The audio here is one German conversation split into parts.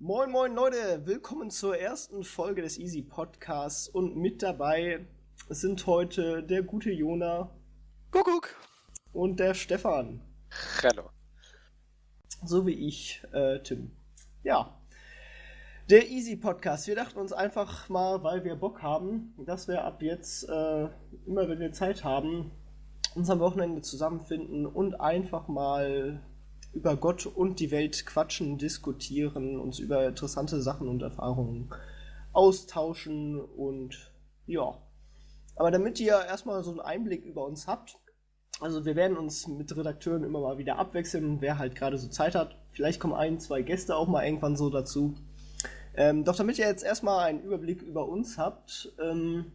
Moin moin Leute, willkommen zur ersten Folge des Easy Podcasts und mit dabei sind heute der gute Jona Kuckuck. und der Stefan, Hallo. so wie ich, äh, Tim. Ja, der Easy Podcast. Wir dachten uns einfach mal, weil wir Bock haben, dass wir ab jetzt, äh, immer wenn wir Zeit haben, uns am Wochenende zusammenfinden und einfach mal über Gott und die Welt quatschen, diskutieren, uns über interessante Sachen und Erfahrungen austauschen und ja. Aber damit ihr erstmal so einen Einblick über uns habt, also wir werden uns mit Redakteuren immer mal wieder abwechseln, wer halt gerade so Zeit hat. Vielleicht kommen ein, zwei Gäste auch mal irgendwann so dazu. Ähm, doch damit ihr jetzt erstmal einen Überblick über uns habt, ähm,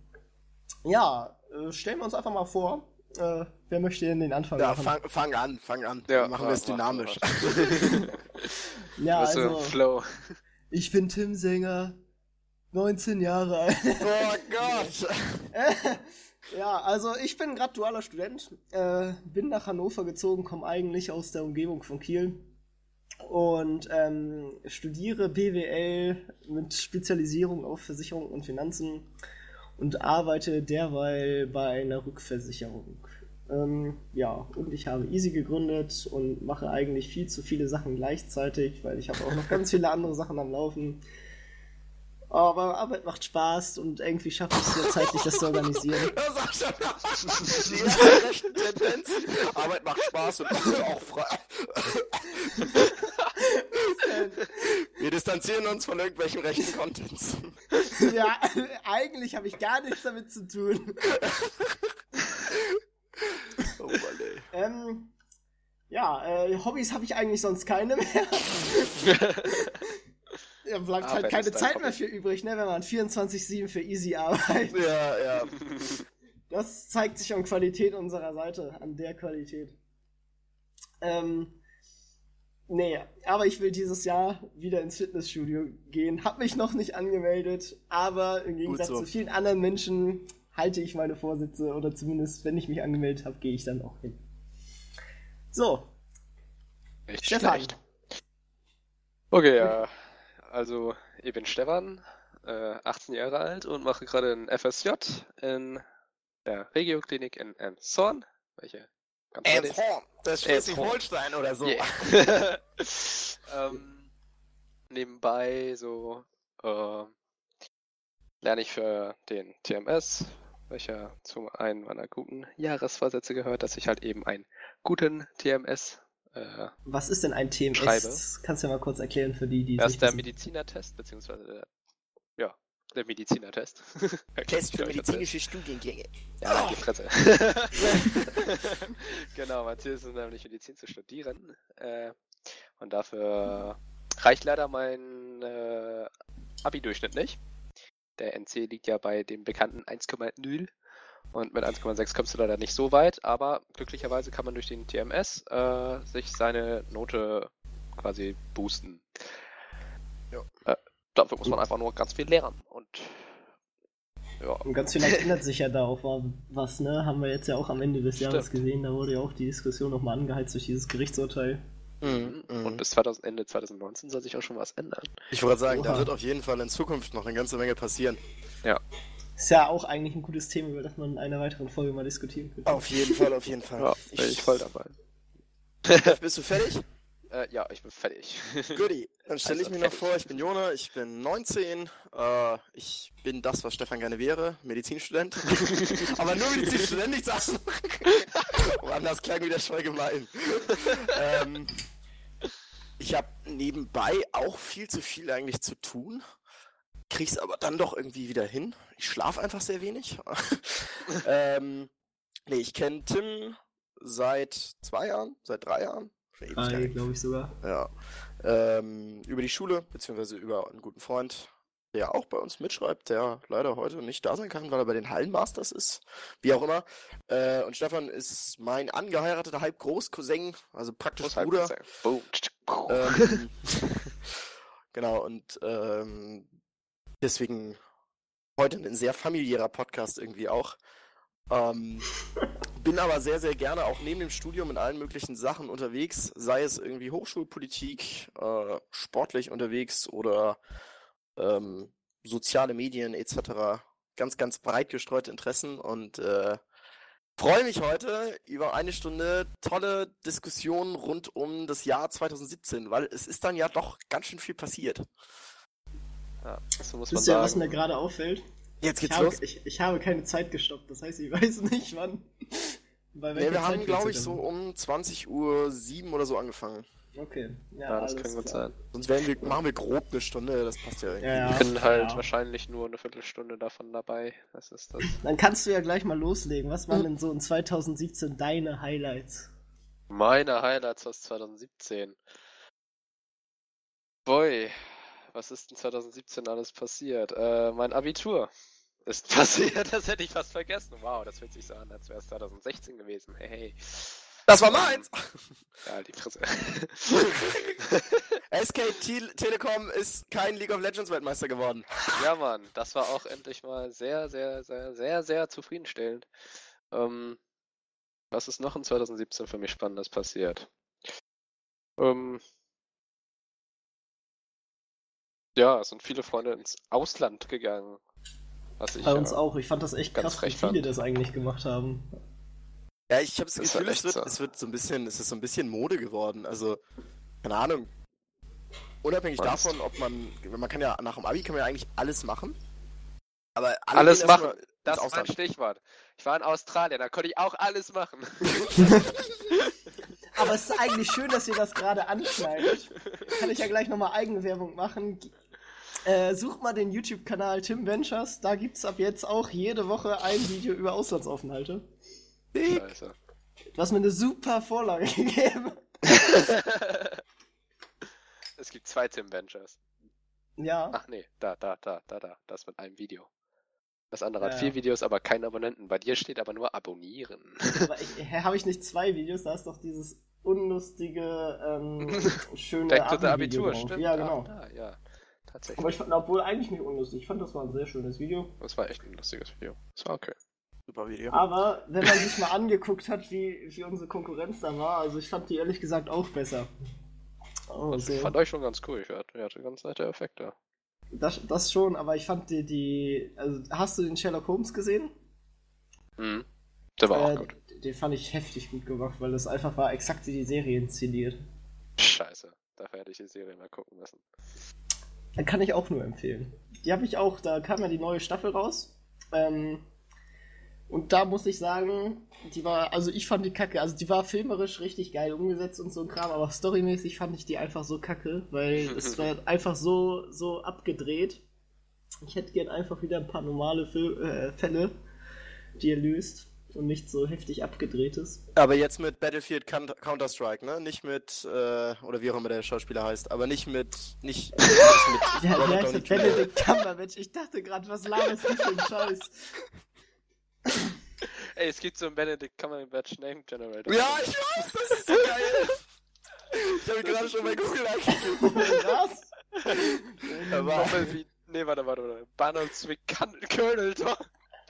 ja, äh, stellen wir uns einfach mal vor. Äh, wer möchte denn den Anfang Ja, machen? fang, fang an, fang an. Ja, Machen mach, wir es dynamisch. Ja, also, Flow. ich bin Tim Sänger, 19 Jahre alt. oh Gott! ja, also ich bin gerade dualer Student, äh, bin nach Hannover gezogen, komme eigentlich aus der Umgebung von Kiel und ähm, studiere BWL mit Spezialisierung auf Versicherung und Finanzen und arbeite derweil bei einer Rückversicherung. Ähm, ja, und ich habe Easy gegründet und mache eigentlich viel zu viele Sachen gleichzeitig, weil ich habe auch noch ganz viele andere Sachen am Laufen. Aber Arbeit macht Spaß und irgendwie schaffe ich es ja zeitlich, das zu organisieren. Das ist auch schon die rechten Tendenz. Arbeit macht Spaß und auch frei. Wir distanzieren uns von irgendwelchen rechten Contents. ja, eigentlich habe ich gar nichts damit zu tun. Oh Mann, ey. Ähm, ja, äh, Hobbys habe ich eigentlich sonst keine mehr. Ja, bleibt halt Arbeit keine Zeit mehr für übrig, ne, wenn man 24-7 für Easy arbeitet. Ja, ja. Das zeigt sich an Qualität unserer Seite, an der Qualität. Ähm, nee, aber ich will dieses Jahr wieder ins Fitnessstudio gehen. Hab mich noch nicht angemeldet, aber im Gegensatz so. zu vielen anderen Menschen halte ich meine Vorsätze oder zumindest, wenn ich mich angemeldet habe, gehe ich dann auch hin. So, Nicht Stefan. schlecht. Okay, ja. Also, ich bin Stefan, äh, 18 Jahre alt und mache gerade ein FSJ in der Regioklinik in Emshorn, welche ganz. Elmshorn. Das ist Schleswig-Holstein oder so. Yeah. ähm, nebenbei so äh, lerne ich für den TMS, welcher zu einem meiner guten Jahresvorsätze gehört, dass ich halt eben einen guten TMS, äh, was ist denn ein TMS? Schreibe. Kannst du ja mal kurz erklären für die, die das nicht ist der. Medizinertest, beziehungsweise der, ja, der Medizinertest. Test für medizinische Studiengänge. Ja, halt die Fresse. genau, mein Ziel ist es nämlich Medizin zu studieren. Äh, und dafür reicht leider mein äh, Abi-Durchschnitt nicht. Der NC liegt ja bei dem bekannten 1,0. Und mit 1,6 kommst du leider nicht so weit, aber glücklicherweise kann man durch den TMS äh, sich seine Note quasi boosten. Ja. Äh, dafür muss man einfach nur ganz viel lernen. Und ja, Und ganz vielleicht ändert sich ja da auch wa- was, ne? Haben wir jetzt ja auch am Ende des Jahres Stimmt. gesehen. Da wurde ja auch die Diskussion nochmal angeheizt durch dieses Gerichtsurteil. Mhm, mhm. Und bis 2000, Ende 2019 soll sich auch schon was ändern. Ich wollte sagen, da Oha. wird auf jeden Fall in Zukunft noch eine ganze Menge passieren. Ist ja auch eigentlich ein gutes Thema, über das man in einer weiteren Folge mal diskutieren könnte. Auf jeden Fall, auf jeden Fall. Ja, bin ich voll dabei. Bist du fertig? Äh, ja, ich bin fertig. Goodie. Dann stelle ich Also, mich noch fertig. vor, ich bin Jona, ich bin 19, äh, ich bin das, was Stefan gerne wäre, Medizinstudent. Aber nur Medizinstudent, nichts anderes. Woanders klang wieder voll gemein. ähm, ich habe nebenbei auch viel zu viel eigentlich zu tun. Krieg's aber dann doch irgendwie wieder hin. Ich schlafe einfach sehr wenig. ähm, nee, ich kenne Tim seit zwei Jahren, seit drei Jahren. Drei, glaube ich sogar. Ja. Ähm, über die Schule, beziehungsweise über einen guten Freund, der auch bei uns mitschreibt, der leider heute nicht da sein kann, weil er bei den Hallenmasters ist. Wie auch immer. Äh, und Stefan ist mein angeheirateter Halbgroß-Cousin, also praktisch Bruder. Ähm, genau, und ähm, deswegen heute ein sehr familiärer Podcast irgendwie auch. Ähm, bin aber sehr, sehr gerne auch neben dem Studium in allen möglichen Sachen unterwegs, sei es irgendwie Hochschulpolitik, äh, sportlich unterwegs oder ähm, soziale Medien etc. Ganz, ganz breit gestreute Interessen und äh, freue mich heute über eine Stunde tolle Diskussionen rund um das Jahr 2017, weil es ist dann ja doch ganz schön viel passiert. Ja, so muss man Wisst ihr, sagen. was mir gerade auffällt? Jetzt Ich geht's habe, los. ich, ich habe keine Zeit gestoppt, das heißt, ich weiß nicht wann. Bei Nee, wir Zeit haben, glaube ich, so um 20.07 Uhr oder so angefangen. Okay, ja, Ja, das kann gut klar. sein. Sonst werden wir, machen wir grob eine Stunde, das passt ja irgendwie. Ja, ja. Ich bin halt ja. wahrscheinlich nur eine Viertelstunde davon dabei. Das ist das. Dann kannst du ja gleich mal loslegen. Was waren denn so in 2017 deine Highlights? Meine Highlights aus 2017. Boy, was ist in 2017 alles passiert? Äh, mein Abitur ist passiert, das hätte ich fast vergessen. Wow, das fühlt sich so an, als wäre es 2016 gewesen. Hey, hey. Das war meins! Ja, die Fresse. SK Te Telekom ist kein League of Legends Weltmeister geworden. ja, Mann, das war auch endlich mal sehr, sehr, sehr, sehr, sehr zufriedenstellend. Ähm, was ist noch in 2017 für mich Spannendes passiert? Ähm, ja, es sind viele Freunde ins Ausland gegangen. Was ich, Bei uns äh, auch. Ich fand das echt ganz krass, wie viele fand. das eigentlich gemacht haben. Ja, ich habe das Das Gefühl, es wird, so. es wird so ein bisschen, es ist so ein bisschen Mode geworden. Also, keine Ahnung. Unabhängig Was? davon, ob man, man kann ja nach dem Abi kann man ja eigentlich alles machen. Aber alle Alles machen. Das ist mein. Stichwort. Ich war in Australien, da konnte ich auch alles machen. Aber es ist eigentlich schön, dass ihr das gerade anschneidet. Kann ich ja gleich nochmal Eigenwerbung machen. Äh, sucht mal den YouTube-Kanal Tim Ventures. Da gibt's ab jetzt auch jede Woche ein Video über Auslandsaufenthalte. Scheiße. Du hast mir eine super Vorlage gegeben. es gibt zwei Tim Ventures. Ja. Ach nee, da, da, da, da, da. Das mit einem Video. Das andere Ja, hat vier ja. Videos, aber keinen Abonnenten. Bei dir steht aber nur abonnieren. Aber habe ich nicht zwei Videos? Da ist doch dieses unlustige, ähm, schöne Back to the Abitur, stimmt. Ja, Ah, genau. da, ja, tatsächlich. Aber ich fand, obwohl eigentlich nicht unlustig. Ich fand, das war ein sehr schönes Video. Das war echt ein lustiges Video. Das war okay. Super Video. Aber wenn man sich mal angeguckt hat, wie, wie unsere Konkurrenz da war, also ich fand die ehrlich gesagt auch besser. Oh, Das so. fand ich schon ganz cool. Ich hatte, ich hatte ganz nette Effekte. das, das schon, aber ich fand die, die. Also, hast du den Sherlock Holmes gesehen? Mhm. Der war Äh, auch gut. Den fand ich heftig gut gemacht, weil das einfach war exakt wie die Serie inszeniert. Scheiße. Dafür hätte ich die Serie mal gucken müssen. Dann kann ich auch nur empfehlen. Die habe ich auch, da kam ja die neue Staffel raus. Ähm, und da muss ich sagen, die war, also ich fand die kacke. Also die war filmerisch richtig geil umgesetzt und so ein Kram, aber storymäßig fand ich die einfach so kacke, weil es war einfach so, so abgedreht. Ich hätte gern einfach wieder ein paar normale Fil äh, Fälle, die ihr löst und nicht so heftig abgedrehtes. Aber jetzt mit Battlefield Coun- Counter-Strike, ne? Nicht mit, äh, oder wie auch immer der Schauspieler heißt, aber nicht mit, nicht, nicht mit Ja, Robert der Downey heißt Jr. Benedict Cumberbatch. Ich dachte gerade, was laberst du für einen Scheiß? Ey, es gibt so einen Benedict Cumberbatch Name Generator. Ja, ich weiß, das ist so geil. Ich habe ihn gerade schon bei Google eingegeben. Was? Aber, Doppel wie. Nee, warte, warte, warte. Barnoldswick Colonel Tor.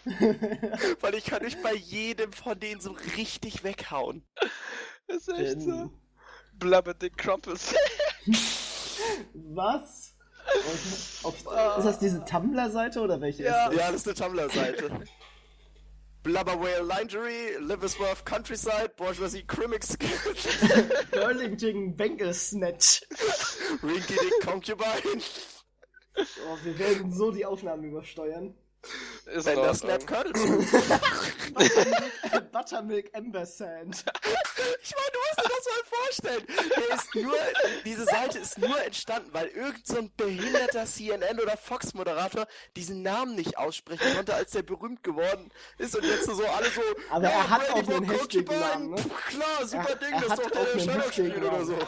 weil ich kann mich bei jedem von denen so richtig weghauen. Ist echt so. Ähm, Blubberdick Crumpus. Was? Auf, ist das diese Tumblr-Seite oder welche Ja. ist Ja, das ist eine Tumblr-Seite. Blubber Whale Lingerie, Liversworth Countryside, Bourgeoisie Crimmix, das? Burlington Bangle-Snatch. Rinky Dick Concubine, Oh, wir werden so die Aufnahmen übersteuern. Ist Bender raus, Snap. Colonel Smooth. Buttermilk, Buttermilk Ember Sand. Ich meine, du musst dir das mal vorstellen. Der ist nur, diese Seite ist nur entstanden, weil irgend so ein behinderter CNN- oder Fox-Moderator diesen Namen nicht aussprechen konnte, als der berühmt geworden ist und jetzt so alle so. Aber er hat auch einen heftigen Namen, ne? Puh, Klar, super Er- Ding, er das hat ist doch der, spielt oder so.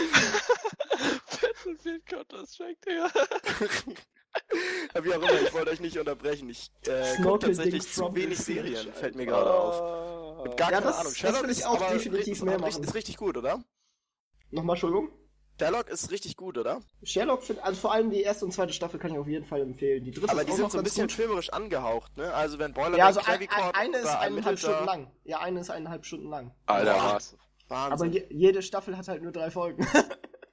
Battlefield Counter-Strike, Digga. Wie auch immer, ich wollte euch nicht unterbrechen. Ich äh, gucke tatsächlich zu from wenig Serien, fällt mir gerade auf. auf. Gar Ja, keine das- Ahnung. das Sherlock will ich ist auch aber definitiv mehr ist, machen. ist richtig gut, oder? Nochmal, Entschuldigung? Sherlock ist richtig gut, oder? Sherlock, find, also vor allem die erste und zweite Staffel kann ich auf jeden Fall empfehlen. Die dritte Aber ist die auch sind so ein bisschen gut. filmerisch angehaucht, ne? Also wenn Boiler Ja, also ein, ein, eine ist eineinhalb Stunden lang. Ja, eine ist eineinhalb Stunden lang. Alter, was? Aber Wahnsinn. je, jede Staffel hat halt nur drei Folgen.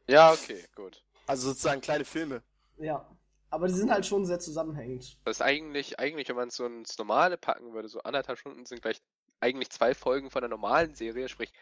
Ja, okay, gut. also sozusagen kleine Filme. ja. Aber die sind halt schon sehr zusammenhängend. Das ist eigentlich, eigentlich, wenn man es so ins Normale packen würde, so anderthalb Stunden sind gleich eigentlich zwei Folgen von der normalen Serie, sprich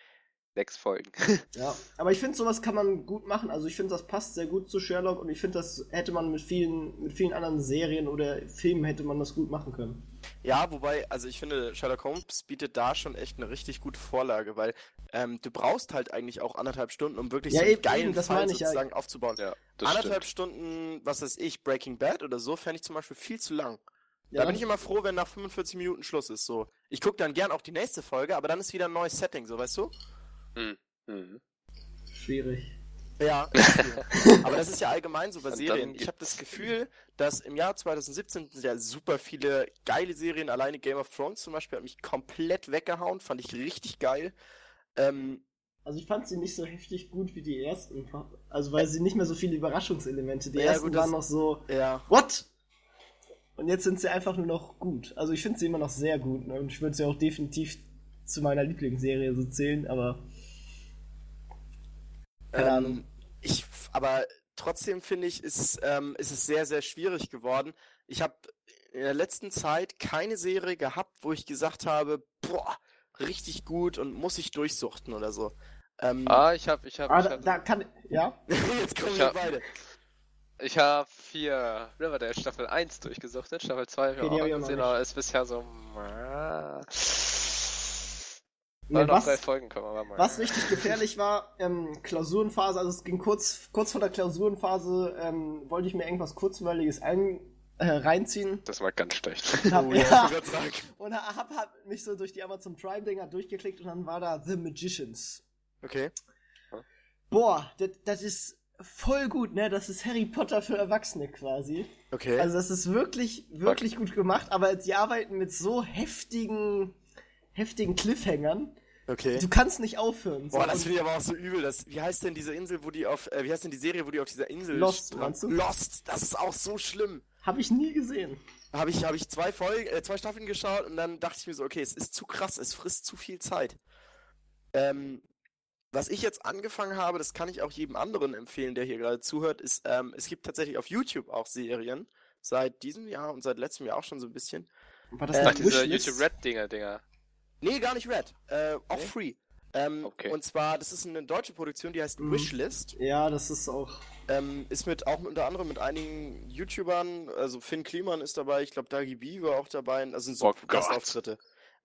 sechs Folgen. Ja. Aber ich finde, sowas kann man gut machen. Also ich finde, das passt sehr gut zu Sherlock und ich finde, das hätte man mit vielen, mit vielen anderen Serien oder Filmen hätte man das gut machen können. Ja, wobei, also ich finde, Sherlock Holmes bietet da schon echt eine richtig gute Vorlage, weil ähm, du brauchst halt eigentlich auch anderthalb Stunden, um wirklich Ja, so einen eben, geilen eben, das Fall ich ja. sozusagen aufzubauen. ja, das anderthalb stimmt. Stunden, was weiß ich, Breaking Bad oder so, fände ich zum Beispiel viel zu lang. Ja, Da bin ich immer froh, wenn nach 45 Minuten Schluss ist. So, ich gucke dann gern auch die nächste Folge, aber dann ist wieder ein neues Setting, so weißt du? Mhm. schwierig. Ja. aber das ist ja allgemein so bei Serien. Ich habe das Gefühl, dass im Jahr 2017 sind ja super viele geile Serien. Alleine Game of Thrones zum Beispiel hat mich komplett weggehauen, fand ich richtig geil. Ähm, Also ich fand sie nicht so heftig gut wie die ersten. Also weil sie nicht mehr so viele Überraschungselemente. Die Ja, ersten gut, das- waren noch so, ja. what? Und jetzt sind sie einfach nur noch gut. Also ich finde sie immer noch sehr gut. Ne? Und ich würde sie auch definitiv zu meiner Lieblingsserie so zählen, aber Keine Ahnung. Ähm, ich, aber trotzdem finde ich, ist, ähm, ist es sehr, sehr schwierig geworden. Ich habe in der letzten Zeit keine Serie gehabt, wo ich gesagt habe, boah, richtig gut und muss ich durchsuchten oder so. Ähm, Ah, ich hab, ich hab, ah, da, da kann ja. jetzt kommen ich wir hab- beide. ich hab vier Riverdale Staffel 1 durchgesuchtet, Staffel 2 hab ich auch gesehen, aber ist bisher so. Nee, was, drei Folgen kommen, aber mal. was richtig gefährlich war, ähm, Klausurenphase, also es ging kurz, kurz vor der Klausurenphase, ähm, wollte ich mir irgendwas Kurzweiliges ein, äh, reinziehen. Das war ganz schlecht. Und hab, Oh, ja, und hab, hab mich so durch die Amazon Prime-Dinger durchgeklickt und dann war da The Magicians. Okay. Boah, das, das ist voll gut, ne? Das ist Harry Potter für Erwachsene quasi. Okay. Also das ist wirklich, wirklich gut gemacht, aber sie arbeiten mit so heftigen, heftigen Cliffhangern. okay. Du kannst nicht aufhören. So. Boah, das finde ich aber auch so übel. Das, wie heißt denn diese Insel, wo die auf, äh, wie heißt denn die Serie, wo die auf dieser Insel Lost, meinst du? Lost, das ist auch so schlimm. Hab ich nie gesehen. Habe ich, hab ich zwei Folgen, äh, zwei Staffeln geschaut und dann dachte ich mir so, okay, es ist zu krass, es frisst zu viel Zeit. Ähm, was ich jetzt angefangen habe, das kann ich auch jedem anderen empfehlen, der hier gerade zuhört, ist, ähm, es gibt tatsächlich auf YouTube auch Serien. Seit diesem Jahr und seit letztem Jahr auch schon so ein bisschen. War das Äh, eine diese? YouTube Red Dinger, Dinger. Nee, gar nicht Red. Äh, auch Nee? free. Ähm, Okay. Und zwar, das ist eine deutsche Produktion, die heißt Mhm. Wishlist. Ja, das ist auch. Ähm, ist mit auch unter anderem mit einigen YouTubern, also Finn Kliman ist dabei, ich glaube Dagi B war auch dabei, also sind so Oh. Gastauftritte.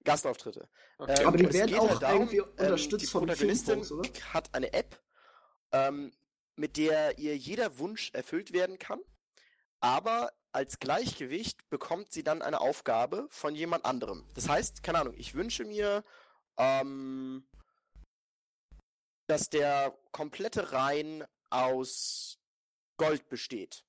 Gastauftritte. Okay. Ähm, Aber die werden geht auch halt darum, irgendwie unterstützt die von Protagonistin Filmfonds, oder? hat eine App, ähm, mit der ihr jeder Wunsch erfüllt werden kann, aber als Gleichgewicht bekommt sie dann eine Aufgabe von jemand anderem. Das heißt, keine Ahnung, ich wünsche mir, ähm, dass der komplette Rhein aus Gold besteht.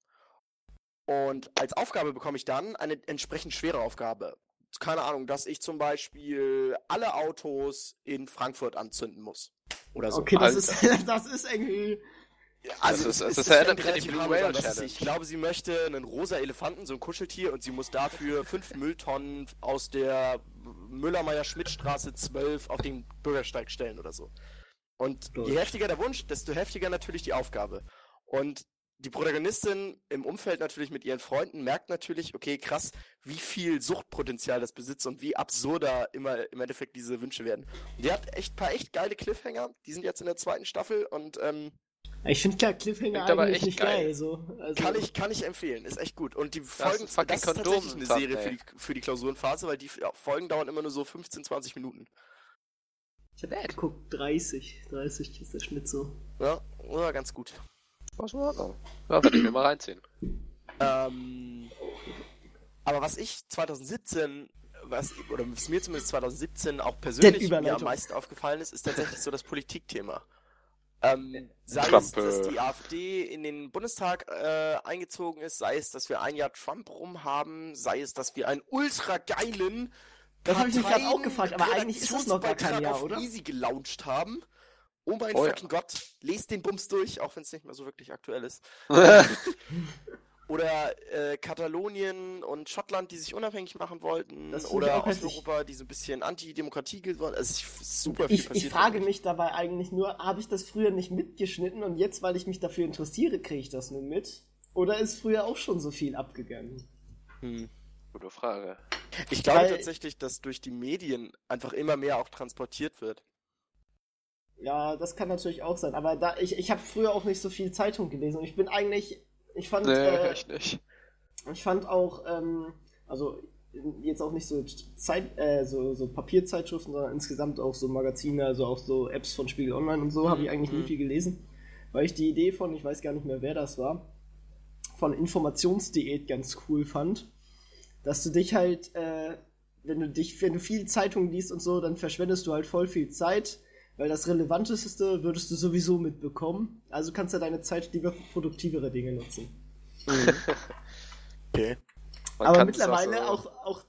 Und als Aufgabe bekomme ich dann eine entsprechend schwere Aufgabe. Keine Ahnung, dass ich zum Beispiel alle Autos in Frankfurt anzünden muss. Oder so. Okay, das Alter. ist, das ist irgendwie. Also ist- es, das es erinnert mich an die Blue Whale Challenge. Ich glaube, sie möchte einen rosa Elefanten, so ein Kuscheltier, und sie muss dafür fünf Mülltonnen aus der Müller-Meyer-Schmidt-Straße 12 auf den Bürgersteig stellen oder so. Und je heftiger der Wunsch, desto heftiger natürlich die Aufgabe. Und die Protagonistin im Umfeld natürlich mit ihren Freunden merkt natürlich, okay, krass, wie viel Suchtpotenzial das besitzt und wie absurder immer im Endeffekt diese Wünsche werden. Und die hat echt paar echt geile Cliffhanger. Die sind jetzt in der zweiten Staffel und ähm, Ich finde klar Cliffhanger Klingt aber eigentlich echt nicht geil. geil. so. Also, Kann ich, kann ich empfehlen, ist echt gut. Und die Folgen, fucking das ist tatsächlich eine. Serie für die, für die Klausurenphase, weil die ja, Folgen dauern immer nur so 15, 20 Minuten. Ich hab geguckt, 30. 30 ist der Schnitt so. Ja, ja ganz gut. Was war das? Ja, werde ich mir mal reinziehen. Ähm, aber was ich 2017, was, oder was mir zumindest 2017 auch persönlich mir am meisten aufgefallen ist, ist tatsächlich so das Politikthema. Ähm, sei Trump, es, dass äh, die AfD in den Bundestag äh, eingezogen ist, sei es, dass wir ein Jahr Trump rum haben, sei es, dass wir einen ultra geilen Das hab ich mich grad auch gefragt, aber eigentlich ist es noch gar kein Jahr, auf oder? Easy gelauncht haben. Oh mein Oh ja. fucking Gott, lest den Bums durch, auch wenn es nicht mehr so wirklich aktuell ist. Oder äh, Katalonien und Schottland, die sich unabhängig machen wollten. Ich Oder. Osteuropa, die so ein bisschen Antidemokratie geworden Also ich, super viel Ich, ich passiert. frage mich dabei eigentlich nur, habe ich das früher nicht mitgeschnitten und jetzt, weil ich mich dafür interessiere, kriege ich das nur mit? Oder ist früher auch schon so viel abgegangen? Hm. Gute Frage. Ich glaube Weil- tatsächlich, dass durch die Medien einfach immer mehr auch transportiert wird. Ja, das kann natürlich auch sein, aber da ich, ich habe früher auch nicht so viel Zeitung gelesen und ich bin eigentlich, ich fand, Nee, äh, ich nicht. ich fand auch, ähm, also jetzt auch nicht so Zeit, äh, so, so Papierzeitschriften, sondern insgesamt auch so Magazine, also auch so Apps von Spiegel Online und so, habe ich eigentlich nie Mhm. viel gelesen, weil ich die Idee von, ich weiß gar nicht mehr, wer das war, von Informationsdiät ganz cool fand, dass du dich halt, äh, wenn du dich, wenn du viel Zeitung liest und so, dann verschwendest du halt voll viel Zeit, weil das Relevanteste würdest du sowieso mitbekommen. Also kannst du deine Zeit lieber für produktivere Dinge nutzen. Okay. Man Aber mittlerweile so- auch, auch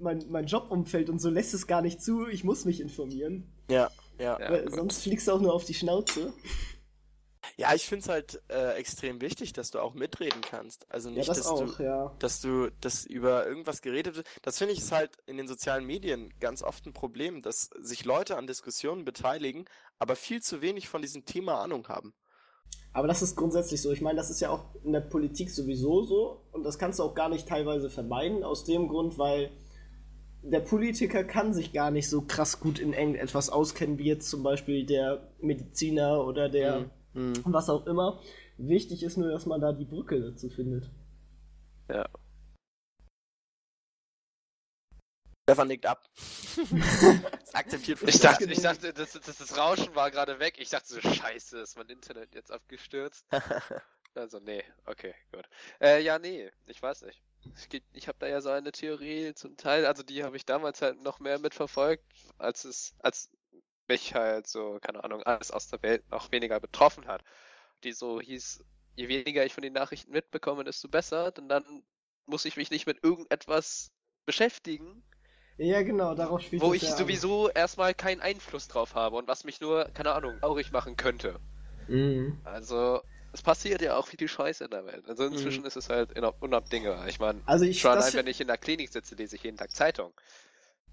mein, mein Jobumfeld und so lässt es gar nicht zu. Ich muss mich informieren. Ja, ja. Ja, sonst fliegst du auch nur auf die Schnauze. Ja, ich finde es halt äh, extrem wichtig, dass du auch mitreden kannst. Also Ja, nicht, das dass auch, du ja. dass du, dass über irgendwas geredet wird. Das finde ich ist halt in den sozialen Medien ganz oft ein Problem, dass sich Leute an Diskussionen beteiligen, aber viel zu wenig von diesem Thema Ahnung haben. Aber das ist grundsätzlich so. Ich meine, das ist ja auch in der Politik sowieso so. Und das kannst du auch gar nicht teilweise vermeiden. Aus dem Grund, weil der Politiker kann sich gar nicht so krass gut in irgendetwas auskennen, wie jetzt zum Beispiel der Mediziner oder der Mhm. Was auch immer. Wichtig ist nur, dass man da die Brücke dazu findet. Ja. Stefan nickt ab. das akzeptiert von Ich dachte, ich dachte das, das, das Rauschen war gerade weg. Ich dachte so, scheiße, ist mein Internet jetzt abgestürzt? Also, nee, okay, gut. Äh, ja, nee, ich weiß nicht. Ich habe da ja so eine Theorie zum Teil, also die habe ich damals halt noch mehr mitverfolgt, als es, als mich halt so, keine Ahnung, alles aus der Welt noch weniger betroffen hat. Die so hieß, je weniger ich von den Nachrichten mitbekomme, desto besser, denn dann muss ich mich nicht mit irgendetwas beschäftigen, Ja, genau, darauf spielt wo ich ja an. sowieso erstmal keinen Einfluss drauf habe und was mich nur, keine Ahnung, traurig machen könnte. Mhm. Also, es passiert ja auch viel Scheiße in der Welt. Also inzwischen ist es halt unabdingbar. Ich meine, Also ich schon allein, wenn ich in der Klinik sitze, lese ich jeden Tag Zeitung.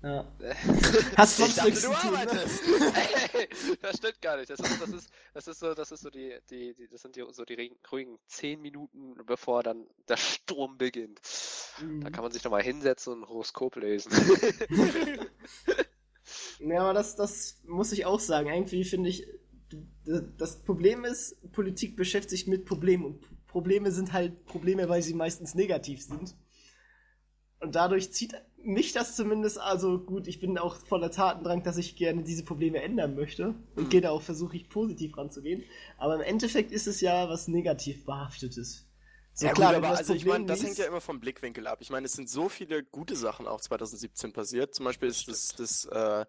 Ja. Hast Ich sonst dachte, nichts du zu tun, ne? arbeitest. Das stimmt gar nicht. Das ist, das ist, das ist so, das ist so die, die, die das sind die, so die ruhigen- zehn Minuten, bevor dann der Sturm beginnt. Da Mhm. kann man sich nochmal hinsetzen und ein Horoskop lesen. Ja, aber das, das muss ich auch sagen. Irgendwie finde ich, das Problem ist, Politik beschäftigt sich mit Problemen und Probleme sind halt Probleme, weil sie meistens negativ sind. Und dadurch zieht mich das zumindest, also gut, ich bin auch voller Tatendrang, dass ich gerne diese Probleme ändern möchte und Mhm. gehe da auch, versuche ich positiv ranzugehen. Aber im Endeffekt ist es ja was negativ behaftetes. So ja, klar, gut, aber das also ich meine, Problem das hängt ja immer vom Blickwinkel ab. Ich meine, es sind so viele gute Sachen auch 2017 passiert. Zum Beispiel ist das, das äh,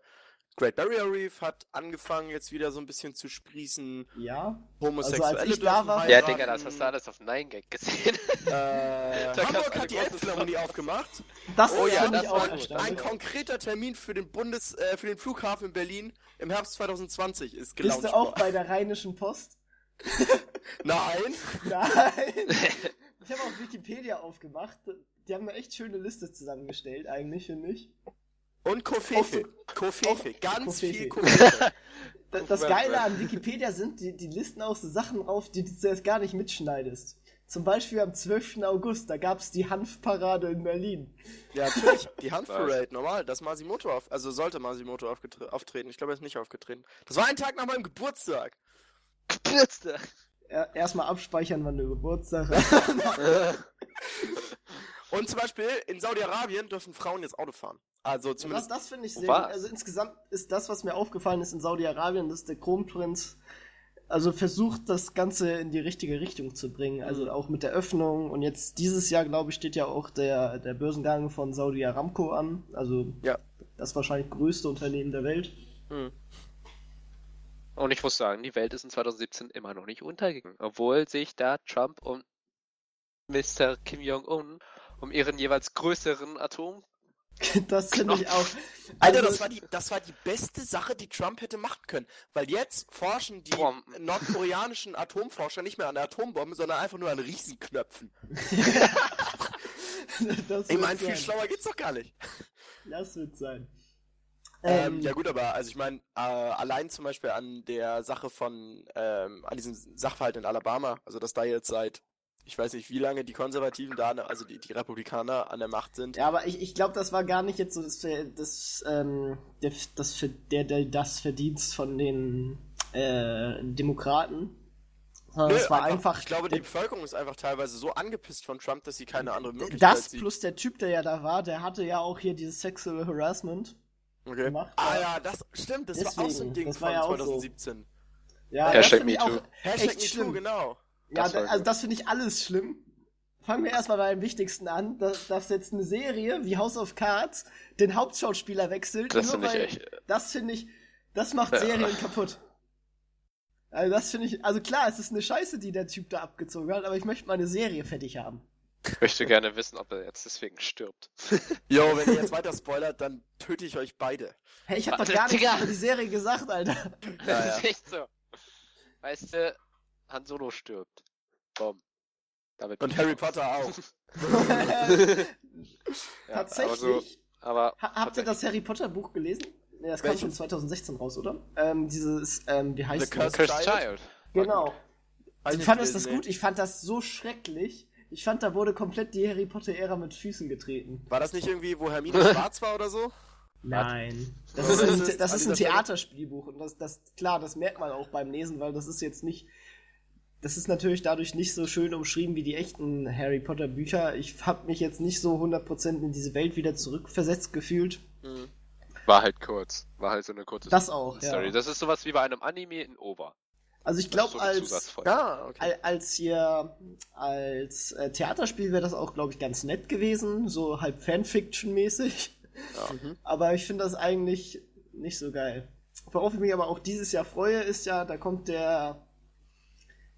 Great Barrier Reef hat angefangen jetzt wieder so ein bisschen zu sprießen. Ja, Homosexuelle als ich da war- ja. Digga, das hast du alles auf Nein Gag gesehen. Äh, Hamburg hat die Elbphilharmonie aufgemacht. das Oh ja, finde das ich war auch gut. Ein konkreter Termin für den Bundes, äh, für den Flughafen in Berlin im Herbst 2020 ist Bist gelauncht du auch bei der Rheinischen Post? Nein. Nein. Ich habe auch Wikipedia aufgemacht. Die haben eine echt schöne Liste zusammengestellt, eigentlich, finde ich. Und Kofefe. Kofefe. Ganz Kofefe. viel Kofefe. Da- Das Geile an Wikipedia sind, die, die listen auch so Sachen auf, die du zuerst gar nicht mitschneidest. Zum Beispiel am 12. August, da gab es die Hanfparade in Berlin. Ja, natürlich. Die Hanfparade, normal. Das Masimoto auf, also sollte Masimoto aufgetre- auftreten. Ich glaube, er ist nicht aufgetreten. Das war ein Tag nach meinem Geburtstag. Geburtstag. Er- Erstmal abspeichern, wann du Geburtstag hast. Und zum Beispiel in Saudi-Arabien dürfen Frauen jetzt Auto fahren. Also Das, zumindest. das finde ich sehr Was? gut. Also insgesamt ist das, was mir aufgefallen ist in Saudi-Arabien, dass der Kronprinz also versucht, das Ganze in die richtige Richtung zu bringen. Also Mhm. auch mit der Öffnung. Und jetzt dieses Jahr, glaube ich, steht ja auch der, der Börsengang von Saudi Aramco an. Also Ja. das wahrscheinlich größte Unternehmen der Welt. Hm. Und ich muss sagen, die Welt ist in 2017 immer noch nicht untergegangen, obwohl sich da Trump und Mr. Kim Jong-un um ihren jeweils größeren Atomkrieg Das finde ich auch. Alter, Also- das war, die, das war die beste Sache, die Trump hätte machen können. Weil jetzt forschen die Bomben. nordkoreanischen Atomforscher nicht mehr an der Atombombe, sondern einfach nur an Riesenknöpfen. das Ich wird meine, viel sein. schlauer geht's doch gar nicht. Das wird sein. Ähm, ja gut, aber also ich meine, äh, allein zum Beispiel an der Sache von, ähm, an diesem Sachverhalt in Alabama, also dass da jetzt seit, ich weiß nicht wie lange die Konservativen da, also die, die Republikaner an der Macht sind. Ja, aber ich, ich glaube, das war gar nicht jetzt so das, das, ähm, der, das, Ver- der, der, das Verdienst von den äh, Demokraten. Sondern Nö, es war einfach. ich glaube, die Bevölkerung ist einfach teilweise so angepisst von Trump, dass sie keine andere Möglichkeit das sieht. plus der Typ, der ja da war, der hatte ja auch hier dieses Sexual Harassment. Okay. gemacht, Ah ja. das stimmt, das war auch so Deswegen, ein Ding das von war ja auch so. 2017. Ja, Hashtag das MeToo. Hashtag MeToo, schlimm. genau. Ja, Das also das finde ich alles schlimm. Fangen wir erstmal beim Wichtigsten an, dass, dass jetzt eine Serie wie House of Cards den Hauptschauspieler wechselt. Das nur finde ich weil- echt. Das finde ich, das macht Ja. Serien kaputt. Also das finde ich, also klar, es ist eine Scheiße, die der Typ da abgezogen hat, aber ich möchte meine Serie fertig haben. Ich möchte gerne wissen, ob er jetzt deswegen stirbt. Jo, wenn ihr jetzt weiter spoilert, dann töte ich euch beide. Hey, ich habe doch gar nichts über die Serie gesagt, Alter. Das Ja, ja. ist echt so. Weißt du, Han Solo stirbt. Boom. Damit Und Harry Potter auch. Ja, Tatsächlich. Aber, so, aber Ha habt ihr das Harry Potter Buch gelesen? Nee, das kam Welches? schon 2016 raus, oder? Ähm, dieses, ähm, wie heißt The das? Cursed Cursed Child? Child. Genau. Du fandest das gut? Ich fand das so schrecklich. Ich fand, da wurde komplett die Harry Potter-Ära mit Füßen getreten. War das nicht irgendwie, wo Hermine schwarz war oder so? Nein. Das ist ein, das ist ein? Theaterspielbuch und das, das, klar, das merkt man auch beim Lesen, weil das ist jetzt nicht, das ist natürlich dadurch nicht so schön umschrieben wie die echten Harry Potter Bücher. Ich habe mich jetzt nicht so 100% in diese Welt wieder zurückversetzt gefühlt. Hm. War halt kurz. War halt so eine kurze Das auch, Story. ja. Das ist sowas wie bei einem Anime in Over. Also ich glaube, so als, Zusatzfolge. Ah, okay. al- als hier, als äh, Theaterspiel wäre das auch, glaube ich, ganz nett gewesen, so halb Fanfiction-mäßig. Mhm. Aber ich finde das eigentlich nicht so geil. Worauf ich mich aber auch dieses Jahr freue, ist ja, da kommt der,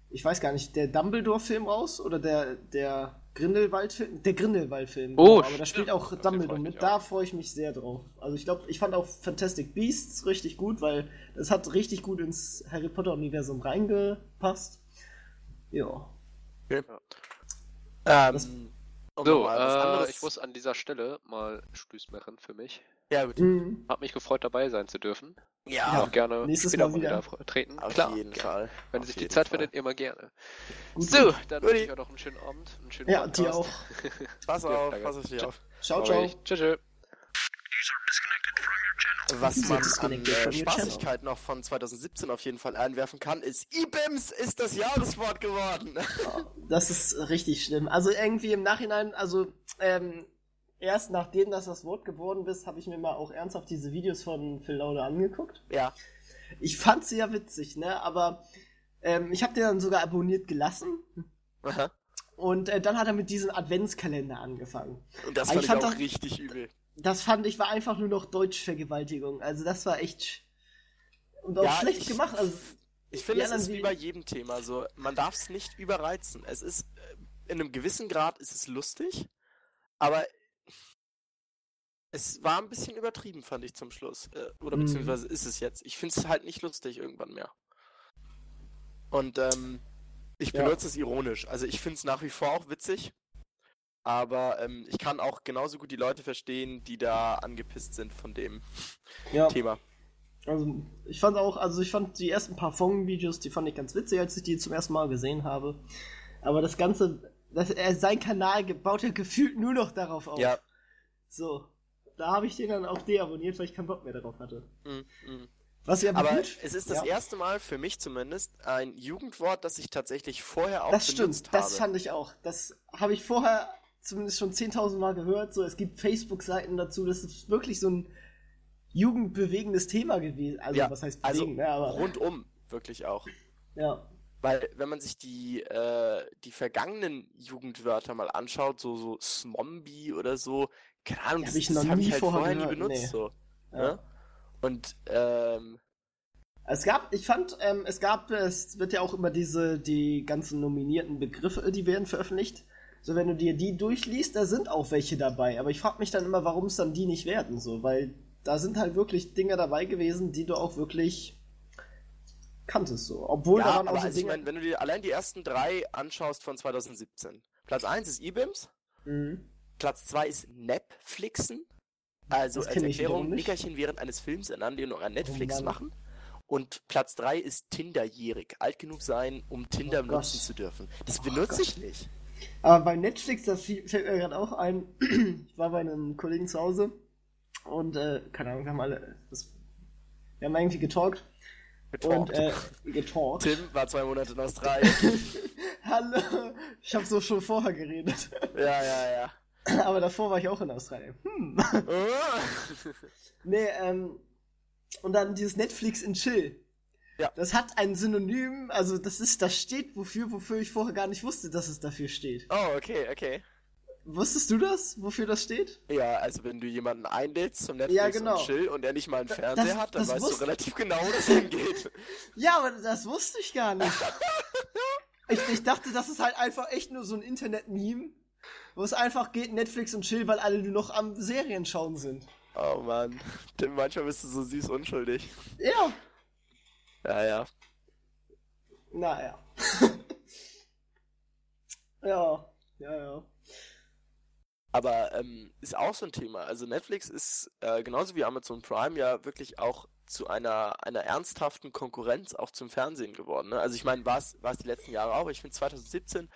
ich weiß gar nicht, der Dumbledore-Film raus oder der, der Grindelwald-Film? Der Grindelwald-Film. Oh, aber da spielt auch den Dumbledore mit. mich Da auch. freue ich mich sehr drauf. Also ich glaube, ich fand auch Fantastic Beasts richtig gut, weil das hat richtig gut ins Harry Potter-Universum reingepasst. Ja. Ähm, um So, nochmal was äh, ich muss an dieser Stelle mal Schluss machen für mich. Ja, gut. Mhm. Hab mich gefreut, dabei sein zu dürfen. Ja, Auch gerne nächstes Mal wieder. treten. auf Klar, jeden gerne. Fall. Wenn Auf sich die Zeit Fall. findet, immer gerne. Gut, so, gut. dann wünsche ich euch noch einen schönen Abend, einen schönen Ja, Podcast. dir auch. Pass auf, pass auf dich auf. Ciao, ciao. Tschüss, tschüss. Was man an äh. Spaßigkeit noch von 2017 auf jeden Fall einwerfen kann, ist IBIMS ist das Jahreswort geworden. Das ist richtig schlimm. Also irgendwie im Nachhinein, also ähm, erst nachdem das das Wort geworden ist, habe ich mir mal auch ernsthaft diese Videos von Phil Laude angeguckt. ja. Ich fand sie ja witzig, ne? Aber ähm, ich habe den dann sogar abonniert gelassen. Aha. Und äh, dann hat er mit diesem Adventskalender angefangen. Und das fand ich ich, fand auch das- richtig übel. Das fand ich war einfach nur noch Deutschvergewaltigung. Also das war echt und auch Ja, schlecht ich- gemacht. Also Ich finde, es ist wie wie- bei jedem Thema so. Man darf es nicht überreizen. Es ist, äh, in einem gewissen Grad ist es lustig, aber es war ein bisschen übertrieben, fand ich zum Schluss. Äh, Oder Mhm. beziehungsweise ist es jetzt. Ich finde es halt nicht lustig irgendwann mehr. Und ähm, ich Ja. benutze es ironisch. Also ich finde es nach wie vor auch witzig. Aber ähm, ich kann auch genauso gut die Leute verstehen, die da angepisst sind von dem ja. Thema. Also, ich fand auch, also ich fand die ersten paar Fong-Videos, die fand ich ganz witzig, als ich die zum ersten Mal gesehen habe. Aber das Ganze, das, er, sein Kanal baut ja gefühlt nur noch darauf auf. Ja. So. Da habe ich den dann auch deabonniert, weil ich keinen Bock mehr darauf hatte. Mm, mm. Was ja Aber gut, es ist das ja. erste Mal, für mich zumindest, ein Jugendwort, das ich tatsächlich vorher auch Das benutzt stimmt, das habe. fand ich auch. Das habe ich vorher zumindest schon 10.000 Mal gehört. So, es gibt Facebook-Seiten dazu. Das ist wirklich so ein jugendbewegendes Thema gewesen. Also, Ja, was heißt also bewegen, ne? Aber, Rundum, wirklich auch. ja. Weil, wenn man sich die, äh, die vergangenen Jugendwörter mal anschaut, so, so Smombie oder so, keine Ahnung, das, hab ich das noch hab nie ich halt vorher nie benutzt. nee. So, ja. ne? Und, ähm, Es gab, ich fand, ähm, es gab, es wird ja auch immer diese, die ganzen nominierten Begriffe, die werden veröffentlicht. So, wenn du dir die durchliest, da sind auch welche dabei. Aber ich frage mich dann immer, warum es dann die nicht werden, so, weil da sind halt wirklich Dinge dabei gewesen, die du auch wirklich kanntest, so. Obwohl ja, da waren auch so also ich Dinge. meine, wenn du dir allein die ersten drei anschaust von 2017. Platz 1 ist eBims, Mhm. Platz 2 ist Netflixen. Also als ich Erklärung. Nickerchen während eines Films in Anlehnung an Netflix Mann. machen. Und Platz 3 ist Tinderjährig. Alt genug sein, um Tinder Oh nutzen Gott. zu dürfen. Das Oh benutze ich Gott. nicht. Aber bei Netflix, das fällt mir gerade auch ein, ich war bei einem Kollegen zu Hause und, äh, keine Ahnung, wir haben alle, das, wir haben irgendwie getalkt und, Getalkt. äh, getalkt. Tim war zwei Monate in Australien. Hallo, ich habe so schon vorher geredet, ja, ja, ja. aber davor war ich auch in Australien. Hm. Oh. Nee, ähm, und dann dieses Netflix in Chill. Ja. Das hat ein Synonym, also das ist, das steht wofür, wofür ich vorher gar nicht wusste, dass es dafür steht. oh, okay, okay. Wusstest du das, wofür das steht? Ja, also wenn du jemanden einlädst zum Netflix Ja, genau. und Chill und er nicht mal einen Fernseher das- hat, dann weißt wusste- du relativ genau, wo das hingeht. Ja, aber das wusste ich gar nicht. Ich, ich dachte, das ist halt einfach echt nur so ein Internet-Meme, wo es einfach geht, Netflix und Chill, weil alle nur noch am Serien schauen sind. Oh Mann. Tim, manchmal bist du so süß unschuldig. Ja. Ja, ja. Naja. ja, ja, ja. Aber ähm, ist auch so ein Thema. Also Netflix ist äh, genauso wie Amazon Prime ja wirklich auch zu einer, einer ernsthaften Konkurrenz auch zum Fernsehen geworden. Ne? Also ich meine, war es war es die letzten Jahre auch, aber ich finde 2017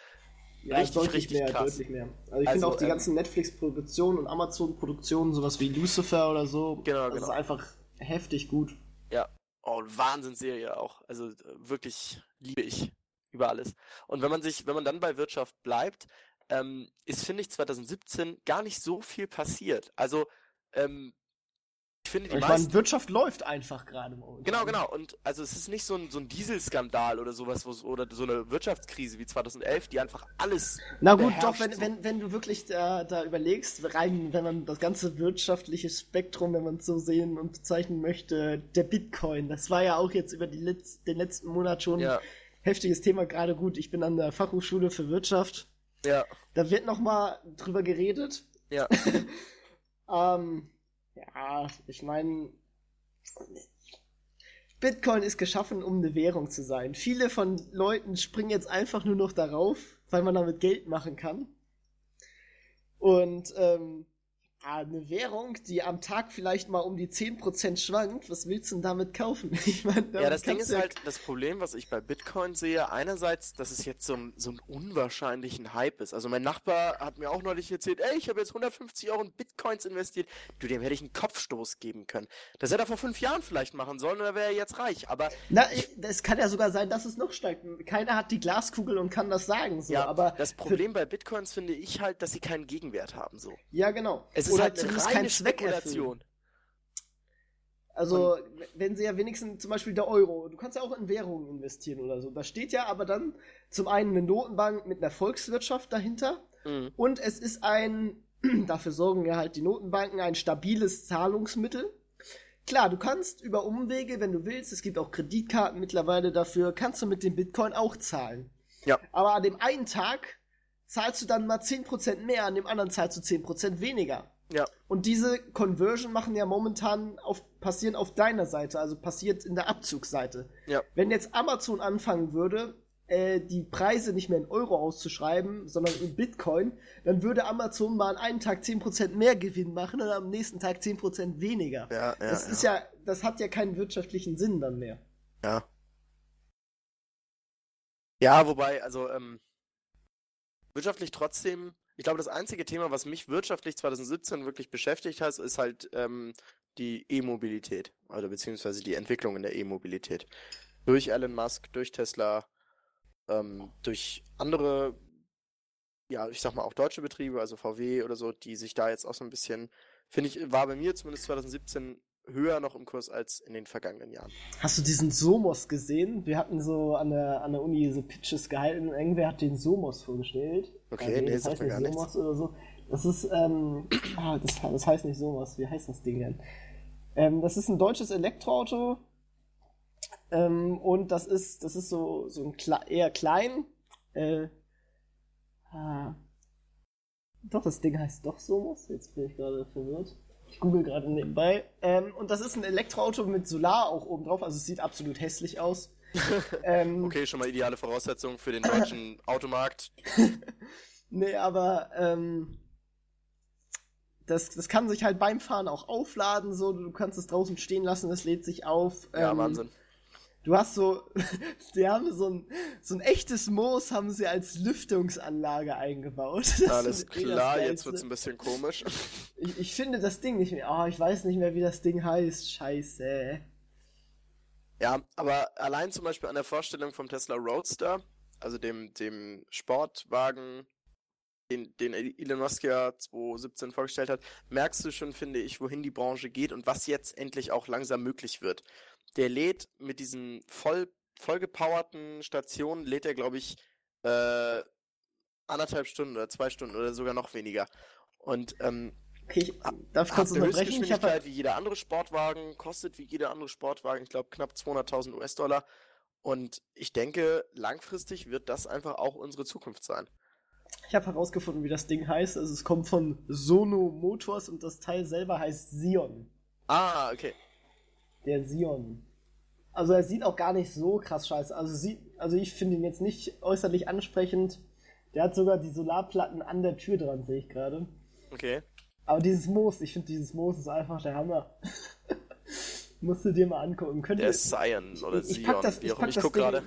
Ja, Richtig, deutlich richtig mehr, krass. deutlich mehr. Also ich Also, finde auch die ähm, ganzen Netflix-Produktionen und Amazon-Produktionen, sowas wie Lucifer oder so, Genau, das genau. ist einfach heftig gut. Oh, Wahnsinnsserie auch. Also äh, wirklich liebe ich über alles. Und wenn man sich, wenn man dann bei Wirtschaft bleibt, ähm, ist, finde ich, 2017 gar nicht so viel passiert. Also, ähm, finde die Ich meisten. meine, Wirtschaft läuft einfach gerade. Genau, genau. Und also es ist nicht so ein, so ein Dieselskandal oder sowas, oder so eine Wirtschaftskrise wie 2011, die einfach alles. Na gut, doch, wenn, so. wenn, wenn du wirklich da, da überlegst, rein, wenn man das ganze wirtschaftliche Spektrum, wenn man es so sehen und bezeichnen möchte, der Bitcoin, das war ja auch jetzt über die Letz-, den letzten Monat schon Ja, ein heftiges Thema. Gerade gut, ich bin an der Fachhochschule für Wirtschaft. ja, Da wird nochmal drüber geredet. ja. Ähm, ja, ich meine, Bitcoin ist geschaffen, um eine Währung zu sein. Viele von Leuten springen jetzt einfach nur noch darauf, weil man damit Geld machen kann. Und ähm, eine Währung, die am Tag vielleicht mal um die 10% schwankt, was willst du denn damit kaufen? Ich meine, Ja, damit das Ding ist halt, das Problem, was ich bei Bitcoin sehe, einerseits, dass es jetzt so, ein, so einen unwahrscheinlichen Hype ist. Also mein Nachbar hat mir auch neulich erzählt, ey, ich habe jetzt 150 Euro in Bitcoins investiert. Du, dem hätte ich einen Kopfstoß geben können. Das hätte er vor fünf Jahren vielleicht machen sollen, oder wäre er jetzt reich. Aber Na, es kann ja sogar sein, dass es noch steigt. Keiner hat die Glaskugel und kann das sagen, so. ja, aber das Problem bei Bitcoins finde ich halt, dass sie keinen Gegenwert haben, so. ja, genau. Es ist Oder halt zumindest reine keinen Zweck erfüllen. Spekulation. Also, wenn sie ja wenigstens zum Beispiel der Euro, du kannst ja auch in Währungen investieren oder so. Da steht ja aber dann zum einen eine Notenbank mit einer Volkswirtschaft dahinter Mhm. und es ist ein, dafür sorgen ja halt die Notenbanken, ein stabiles Zahlungsmittel. Klar, du kannst über Umwege, wenn du willst, es gibt auch Kreditkarten mittlerweile dafür, kannst du mit dem Bitcoin auch zahlen. Ja. Aber an dem einen Tag zahlst du dann mal 10% mehr, an dem anderen zahlst du 10% weniger. Ja. Und diese Conversion machen ja momentan auf, passieren auf deiner Seite, also passiert in der Abzugsseite. Ja. Wenn jetzt Amazon anfangen würde, äh, die Preise nicht mehr in Euro auszuschreiben, sondern in Bitcoin, dann würde Amazon mal an einem Tag 10% mehr Gewinn machen und am nächsten Tag 10% weniger. Ja, ja, das ja. ist ja, das hat ja keinen wirtschaftlichen Sinn dann mehr. Ja. Ja, wobei, also ähm, wirtschaftlich trotzdem, ich glaube, das einzige Thema, was mich wirtschaftlich 2017 wirklich beschäftigt hat, ist halt ähm, die E-Mobilität, oder beziehungsweise die Entwicklung in der E-Mobilität. Durch Elon Musk, durch Tesla, ähm, durch andere, ja, ich sag mal auch deutsche Betriebe, also VW oder so, die sich da jetzt auch so ein bisschen, finde ich, war bei mir zumindest 2017 höher noch im Kurs als in den vergangenen Jahren. Hast du diesen Somos gesehen? Wir hatten so an der, an der Uni so Pitches gehalten und irgendwer hat den Somos vorgestellt. Okay, Also, nee, das heißt nicht gar nichts. Somos oder so. Das ist, ähm, ah, das, das heißt nicht Somos. Wie heißt das Ding denn? Ähm, das ist ein deutsches Elektroauto. Ähm, und das ist, das ist so, so ein Kle eher klein. Äh, ah, Doch, das Ding heißt doch Somos. Jetzt bin ich gerade verwirrt. Ich google gerade nebenbei. Ähm, und das ist ein Elektroauto mit Solar auch oben drauf. Also es sieht absolut hässlich aus. ähm, Okay, schon mal ideale Voraussetzung für den deutschen Automarkt. Nee, aber ähm, das, das kann sich halt beim Fahren auch aufladen. So, du kannst es draußen stehen lassen, es lädt sich auf. Ja, ähm, Wahnsinn. Du hast so, die haben so ein, so ein echtes Moos haben sie als Lüftungsanlage eingebaut. Das Alles klar, jetzt wird's ein bisschen komisch. Ich, ich finde das Ding nicht mehr. Oh, ich weiß nicht mehr, wie das Ding heißt. Scheiße. Ja, aber allein zum Beispiel an der Vorstellung vom Tesla Roadster, also dem, dem Sportwagen, den, den Elon Musk ja 2017 vorgestellt hat, merkst du schon, finde ich, wohin die Branche geht und was jetzt endlich auch langsam möglich wird. Der lädt mit diesen voll, vollgepowerten Stationen, lädt er, glaube ich, äh, anderthalb Stunden oder zwei Stunden oder sogar noch weniger. Und ähm, Okay, ich, darf kurz unterbrechen? Ich habe wie jeder andere Sportwagen, kostet wie jeder andere Sportwagen, ich glaube knapp 200.000 US-Dollar. Und ich denke, langfristig wird das einfach auch unsere Zukunft sein. ich hab herausgefunden, wie das Ding heißt. Also es kommt von Sono Motors und das Teil selber heißt Sion. Ah, okay. Der Sion. Also er sieht auch gar nicht so krass scheiße. Also sieht, also ich finde ihn jetzt nicht äußerlich ansprechend. Der hat sogar die Solarplatten an der Tür dran, sehe ich gerade. Okay. Aber dieses Moos, ich finde dieses Moos ist einfach der Hammer. Musst du dir mal angucken. Könnt Der ist Cyan oder ich, ich Sion, pack das, wie ich auch immer. Ich das guck Ding, gerade.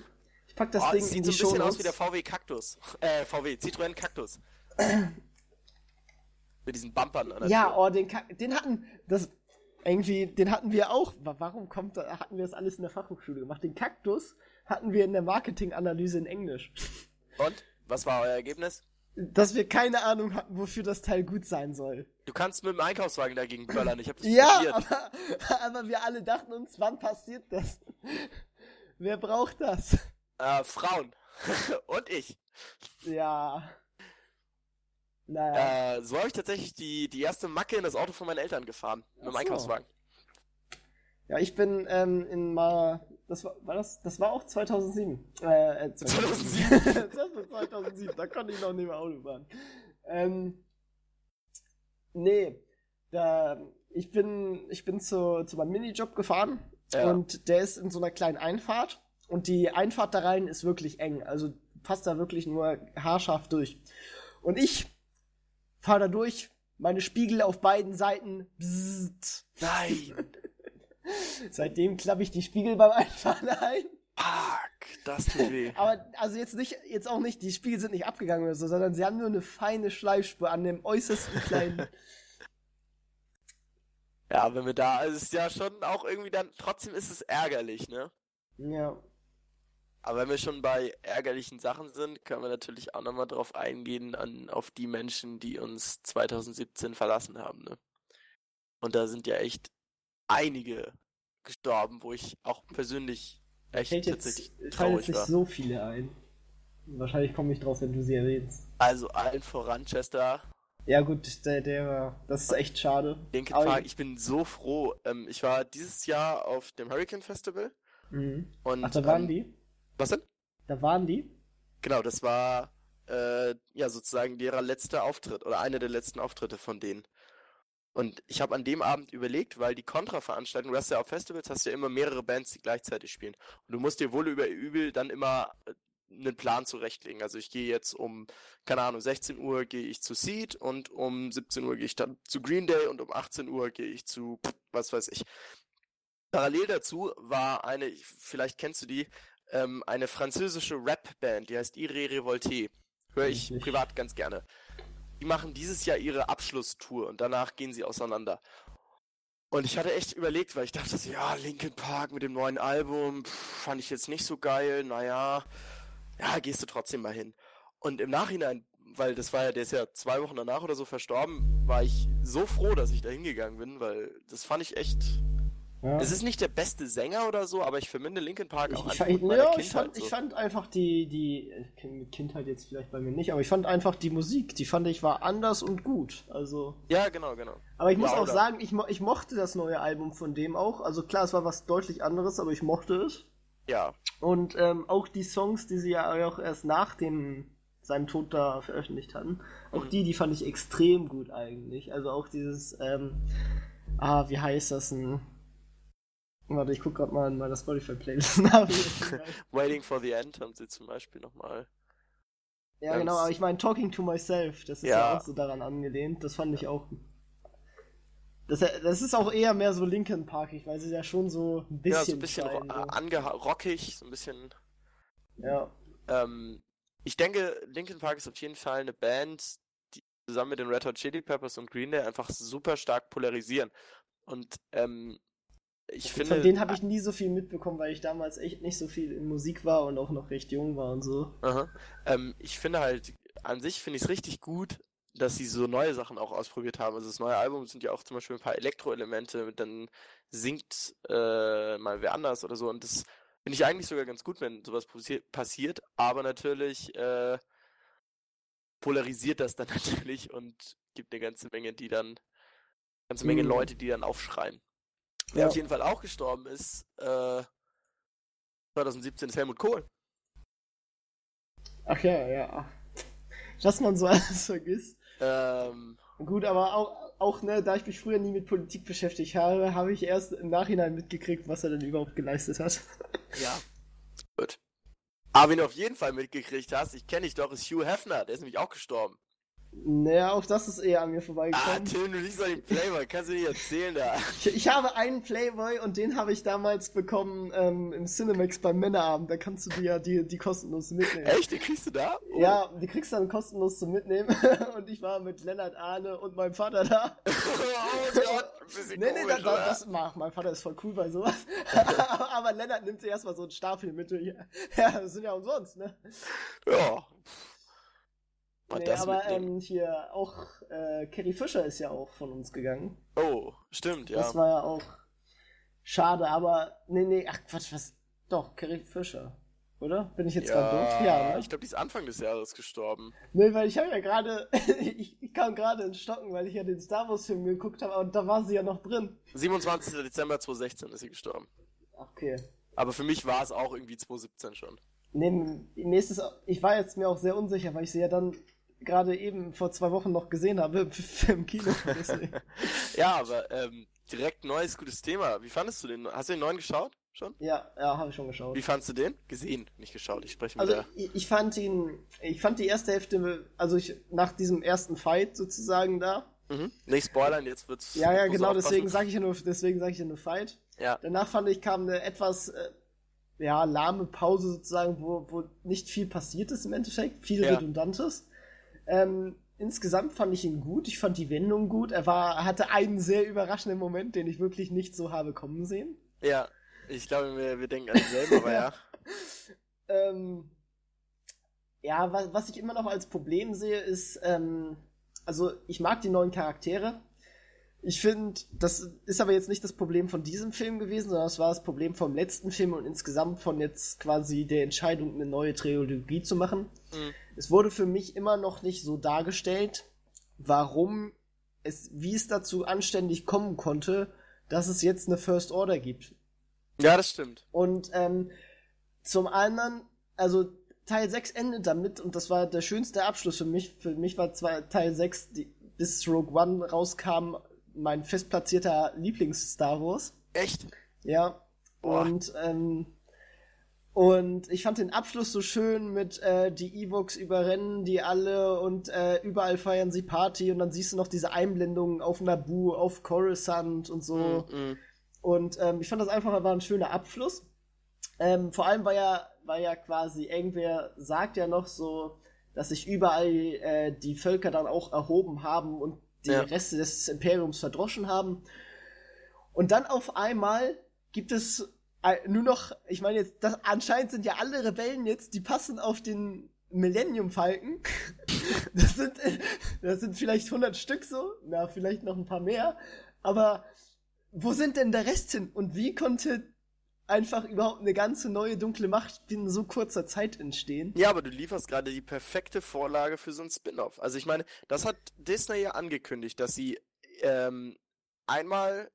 ich pack das Oh, Ding das sieht so ein bisschen aus wie der VW Cactus. Äh, VW, Citroën Cactus. Mit diesen Bumpern an der Ja, Tür. oh, den, Ka- den hatten, das, irgendwie, den hatten wir auch. Wa- Warum kommt hatten wir das alles in der Fachhochschule gemacht? Den Kaktus hatten wir in der Marketinganalyse in Englisch. Und? Was war euer Ergebnis? Dass wir keine Ahnung hatten, wofür das Teil gut sein soll. Du kannst mit dem Einkaufswagen dagegen böllern. Ich hab das Ja, probiert. aber, aber wir alle dachten uns, wann passiert das? Wer braucht das? Äh, Frauen. Und ich. Ja. Naja. Äh, so habe ich tatsächlich die, die erste Macke in das Auto von meinen Eltern gefahren. Mit dem so. Einkaufswagen. Ja, ich bin ähm, in mal. Das war, war das? Das war auch 2007. Äh, äh 2007? das war 2007. Da konnte ich noch nicht mehr Auto fahren. Ähm, nee, da ich bin ich bin zu zu meinem Minijob gefahren Ja. und der ist in so einer kleinen Einfahrt und die Einfahrt da rein ist wirklich eng. Also passt da wirklich nur haarscharf durch. Und ich fahre da durch. Meine Spiegel auf beiden Seiten. Bzzzt. Nein. Seitdem klappe ich die Spiegel beim Einfahren ein. Fuck. Das tut weh. Aber also jetzt nicht, jetzt auch nicht, die Spiegel sind nicht abgegangen oder so, sondern sie haben nur eine feine Schleifspur an dem äußersten kleinen. Ja, wenn wir da, also es ist ja schon auch irgendwie dann, trotzdem ist es ärgerlich, ne? ja. Aber wenn wir schon bei ärgerlichen Sachen sind, können wir natürlich auch nochmal drauf eingehen, an, auf die Menschen, die uns 2017 verlassen haben, ne? Und da sind ja echt einige gestorben, wo ich auch persönlich echt Fällt tatsächlich jetzt, fallen jetzt traurig nicht so viele ein. Wahrscheinlich komme ich drauf, wenn du sie erwähnst. Also allen voran Chester, Ja gut, der, der, das ist echt schade. Linkin Aber- Park, ich bin so froh. Ähm, ich war dieses Jahr auf dem Hurricane Festival Mhm. und Ach, da waren ähm, die? Was denn? Da waren die? Genau, das war äh, ja sozusagen deren letzter Auftritt oder einer der letzten Auftritte von denen. Und ich habe an dem Abend überlegt, weil die Kontra-Veranstaltung, du hast ja auf Festivals, hast du ja immer mehrere Bands, die gleichzeitig spielen. Und du musst dir wohl über übel dann immer äh, einen Plan zurechtlegen. Also ich gehe jetzt um, keine Ahnung, 16 Uhr gehe ich zu Seed und um 17 Uhr gehe ich dann zu Green Day und um 18 Uhr gehe ich zu, was weiß ich. Parallel dazu war eine, vielleicht kennst du die, ähm, eine französische Rap-Band, die heißt Ire Revolte. Höre ich privat ganz gerne. Die machen dieses Jahr ihre Abschlusstour und danach gehen sie auseinander. Und ich hatte echt überlegt, weil ich dachte, ja, Linkin Park mit dem neuen Album, pff, fand ich jetzt nicht so geil, naja, ja, gehst du trotzdem mal hin. Und im Nachhinein, weil das war ja, der ist ja zwei Wochen danach oder so verstorben, war ich so froh, dass ich da hingegangen bin, weil das fand ich echt. Ja. Es ist nicht der beste Sänger oder so, aber ich verbinde Linkin Park Ich, auch ich, einfach meiner ja, ich, fand, so. ich fand einfach die, die, mit Kindheit jetzt vielleicht bei mir nicht, aber ich fand einfach die Musik, die fand ich war anders und gut. Also. Ja, genau, genau. Aber ich muss Ja, auch oder? sagen, ich, mo ich mochte das neue Album von dem auch. Also klar, es war was deutlich anderes, aber ich mochte es. Ja, Und ähm, auch die Songs, die sie ja auch erst nach dem seinem Tod da veröffentlicht hatten. Auch Mhm. die, die fand ich extrem gut eigentlich. Also auch dieses, ähm, ah, wie heißt das denn? Warte, ich guck grad mal in meiner Spotify-Playlist nach. Waiting for the End haben sie zum Beispiel nochmal. ja, Ganz- genau, aber ich meine Talking to Myself, das ist ja. Ja. auch so daran angelehnt. Das fand ich auch. Das, das ist auch eher mehr so Linkin Parkig, weil sie ja schon so ein bisschen. Ja, so ein bisschen scheinen, ro angeha- rockig, so ein bisschen. so. Ja. Ähm, ich denke, Linkin Park ist auf jeden Fall eine Band, die zusammen mit den Red Hot Chili Peppers und Green Day einfach super stark polarisieren. Und ähm, ich finde. Von denen habe ich nie so viel mitbekommen, weil ich damals echt nicht so viel in Musik war und auch noch recht jung war und so. Ähm, ich finde halt, an sich finde ich es richtig gut, dass sie so neue Sachen auch ausprobiert haben. Also das neue Album sind ja auch zum Beispiel ein paar Elektroelemente, dann singt äh, mal wer anders oder so. Und das finde ich eigentlich sogar ganz gut, wenn sowas passi passiert. Aber natürlich äh, polarisiert das dann natürlich und gibt eine ganze Menge, die dann, ganze Menge Mhm. Leute, die dann aufschreien. Wer Ja. auf jeden Fall auch gestorben ist, äh, 2017 ist Helmut Kohl. Ach ja, ja. Dass man so alles vergisst. Ähm, Gut, aber auch, auch ne, da ich mich früher nie mit Politik beschäftigt habe, habe ich erst im Nachhinein mitgekriegt, was er denn überhaupt geleistet hat. Ja. Gut. Aber wenn du auf jeden Fall mitgekriegt hast, ich kenne dich doch, ist Hugh Hefner, der ist nämlich auch gestorben. Naja, auch das ist eher an mir Ah, vorbeigekommen. Tim, du liest doch den Playboy, kannst du nicht erzählen da. ich, ich habe einen Playboy und den habe ich damals bekommen ähm, im Cinemax beim Männerabend. Da kannst du dir ja die, die kostenlos mitnehmen. Echt, den kriegst du da? Oh. Ja, die kriegst du dann kostenlos zum Mitnehmen. und ich war mit Lennart Ahne und meinem Vater da. oh Gott, ein bisschen Nee, nee, komisch, das, oder? das mach, mein Vater ist voll cool bei sowas. Aber Lennart nimmt sich erstmal so einen Stapel mit. Ja, das sind ja umsonst, ne? Ja. Nee, aber ähm, hier auch äh, Carrie Fisher ist ja auch von uns gegangen. Oh, stimmt, ja. Das war ja auch schade, aber nee, nee, ach Quatsch, was? Doch, Carrie Fisher. Oder? Bin ich jetzt gerade doof? Ja, ne? ich glaube, die ist Anfang des Jahres gestorben. Nee, weil ich habe ja gerade, ich, ich kam gerade ins Stocken, weil ich ja den Star Wars Film geguckt habe und da war sie ja noch drin. 27. Dezember 2016 ist sie gestorben. Okay. Aber für mich war es auch irgendwie 2017 schon. Nee, mir ist es, ich war jetzt mir auch sehr unsicher, weil ich sie ja dann gerade eben vor zwei Wochen noch gesehen habe im Kino. Ja, aber ähm, direkt neues, gutes Thema. Wie fandest du den? Hast du den neuen geschaut? Schon? ja, ja, habe ich schon geschaut. Wie fandst du den? Gesehen, nicht geschaut. Ich spreche mit Also der. ich, ich fand ihn, ich fand die erste Hälfte, also ich nach diesem ersten Fight sozusagen da. Mhm. Nicht spoilern, jetzt wird's. Ja, ja, genau, deswegen sage ich ja nur, deswegen sage ich ja nur Fight. Ja. Danach fand ich kam eine etwas äh, ja lahme Pause sozusagen, wo, wo nicht viel passiert ist im Endeffekt, viel Ja. redundantes. Ähm, insgesamt fand ich ihn gut, ich fand die Wendung gut. Er war, hatte einen sehr überraschenden Moment, den ich wirklich nicht so habe kommen sehen. Ja. Ich glaube, wir, wir denken an denselben, aber ja. Ähm, ja, was, was ich immer noch als Problem sehe, ist, ähm, also ich mag die neuen Charaktere. Ich finde, das ist aber jetzt nicht das Problem von diesem Film gewesen, sondern das war das Problem vom letzten Film und insgesamt von jetzt quasi der Entscheidung, eine neue Trilogie zu machen. Mhm. Es wurde für mich immer noch nicht so dargestellt, warum es, wie es dazu anständig kommen konnte, dass es jetzt eine First Order gibt. Ja, das stimmt. Und ähm, zum anderen, also Teil 6 endet damit, und das war der schönste Abschluss für mich. Für mich war zwar Teil 6, die, bis Rogue One rauskam, mein festplatzierter Lieblings-Star Wars. Echt? Ja. Boah. Und, ähm, und ich fand den Abschluss so schön mit äh, die Evox überrennen die alle und äh, überall feiern sie Party und dann siehst du noch diese Einblendungen auf Naboo, auf Coruscant und so. Mhm. Und ähm, ich fand das einfach war ein schöner Abschluss. Ähm, vor allem war ja, war ja quasi, irgendwer sagt ja noch so, dass sich überall äh, die Völker dann auch erhoben haben und die Ja. Reste des Imperiums verdroschen haben. Und dann auf einmal gibt es nur noch, ich meine jetzt, das, anscheinend sind ja alle Rebellen jetzt, die passen auf den Millennium Falken. Das sind, äh, das sind vielleicht 100 Stück so, na, vielleicht noch ein paar mehr. Aber wo sind denn der Rest hin? Und wie konnte einfach überhaupt eine ganze neue dunkle Macht in so kurzer Zeit entstehen? Ja, aber du lieferst gerade die perfekte Vorlage für so ein Spin-off. Also ich meine, das hat Disney ja angekündigt, dass sie ähm, einmal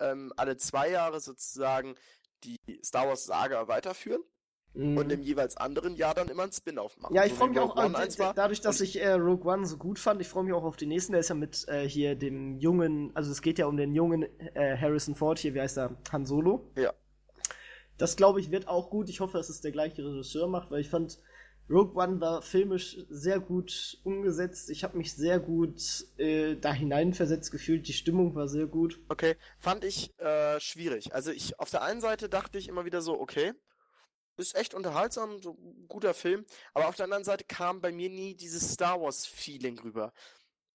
ähm, alle zwei Jahre sozusagen die Star Wars Saga weiterführen. mhm. und im jeweils anderen Jahr dann immer ein Spin-off machen. Ja, ich so freue mich auch, äh, dadurch, dass ich äh, Rogue One so gut fand, ich freue mich auch auf den nächsten, der ist ja mit äh, hier dem jungen, also es geht ja um den jungen äh, Harrison Ford hier, wie heißt er? Han Solo. Ja. Das glaube ich wird auch gut. Ich hoffe, dass es der gleiche Regisseur macht, weil ich fand, Rogue One war filmisch sehr gut umgesetzt. Ich habe mich sehr gut äh, da hineinversetzt gefühlt. Die Stimmung war sehr gut. Okay, fand ich äh, schwierig. Also ich auf der einen Seite dachte ich immer wieder so, okay, ist echt unterhaltsam, so guter Film. Aber auf der anderen Seite kam bei mir nie dieses Star Wars Feeling rüber.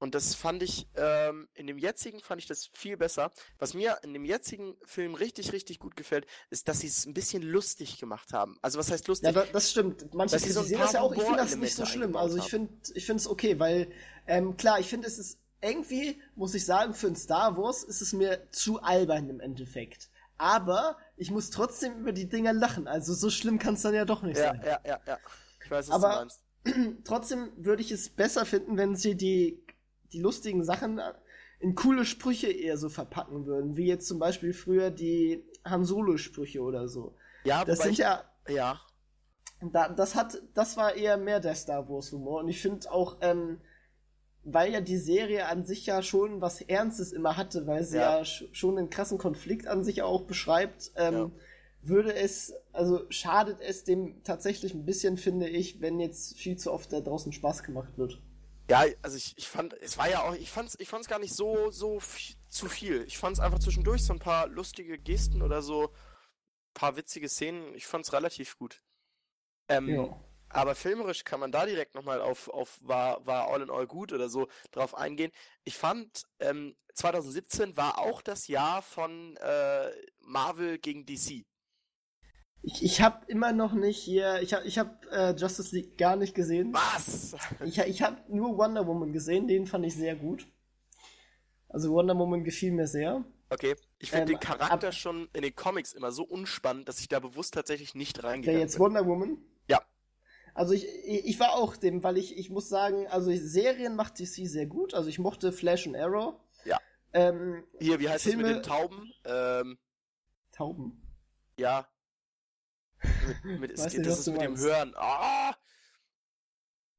Und das fand ich, ähm, in dem jetzigen fand ich das viel besser. Was mir in dem jetzigen Film richtig, richtig gut gefällt, ist, dass sie es ein bisschen lustig gemacht haben. Also was heißt lustig? Ja, das stimmt. Manche so sehen das ja auch, ich finde das nicht so schlimm. Also ich finde ich finde es okay, weil, ähm, klar, ich finde es ist irgendwie, muss ich sagen, für ein Star Wars ist es mir zu albern im Endeffekt. Aber ich muss trotzdem über die Dinger lachen. Also so schlimm kann es dann ja doch nicht ja, sein. Ja, ja, ja. Ich weiß, was Aber du meinst. trotzdem würde ich es besser finden, wenn sie die die lustigen Sachen in coole Sprüche eher so verpacken würden, wie jetzt zum Beispiel früher die Han Solo-Sprüche oder so. Ja, das sind ich, ja. Ja. Da, das hat, das war eher mehr der Star Wars Humor und ich finde auch, ähm, weil ja die Serie an sich ja schon was Ernstes immer hatte, weil sie ja, ja schon einen krassen Konflikt an sich auch beschreibt, ähm, ja. würde es, also schadet es dem tatsächlich ein bisschen, finde ich, wenn jetzt viel zu oft da draußen Spaß gemacht wird. Ja, also ich, ich fand, es war ja auch, ich fand's, ich fand's gar nicht so, so zu viel. Ich fand's einfach zwischendurch so ein paar lustige Gesten oder so, paar witzige Szenen. Ich fand's relativ gut. Ähm, ja. Aber filmerisch kann man da direkt nochmal auf, auf war, war All in All gut oder so drauf eingehen. Ich fand, ähm, 2017 war auch das Jahr von äh, Marvel gegen DC. Ich, ich habe immer noch nicht hier, ich habe ich hab, äh, Justice League gar nicht gesehen. Was? Ich, ich habe nur Wonder Woman gesehen, den fand ich sehr gut. Also Wonder Woman gefiel mir sehr. Okay, ich finde ähm, den Charakter ab, schon in den Comics immer so unspannend, dass ich da bewusst tatsächlich nicht reingegangen bin. jetzt Wonder Woman? Ja. Also ich, ich war auch dem, weil ich, ich muss sagen, also Serien macht DC sehr gut. Also ich mochte Flash und Arrow. Ja. Ähm, Hier, wie heißt Filme, es mit den Tauben? Ähm, Tauben? Ja, mit, es, nicht, das ist mit dem Hören. Ah!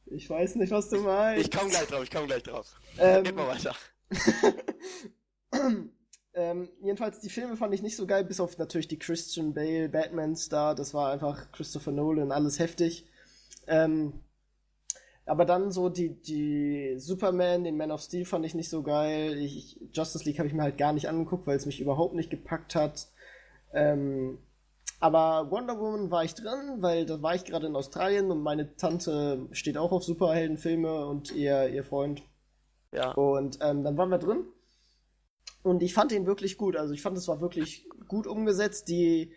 Ich weiß nicht, was du meinst. Ich komm gleich drauf, ich komm gleich drauf. Ähm, Geht mal weiter. ähm, jedenfalls, die Filme fand ich nicht so geil, bis auf natürlich die Christian Bale Batman-Star. Das war einfach Christopher Nolan, alles heftig. Ähm, aber dann so die, die Superman, den Man of Steel fand ich nicht so geil. Ich, Justice League habe ich mir halt gar nicht angeguckt, weil es mich überhaupt nicht gepackt hat. Ähm, aber Wonder Woman war ich drin, weil da war ich gerade in Australien und meine Tante steht auch auf Superheldenfilme und ihr, ihr Freund. Ja. Und ähm, dann waren wir drin. Und ich fand ihn wirklich gut. Also ich fand, es war wirklich gut umgesetzt. Die,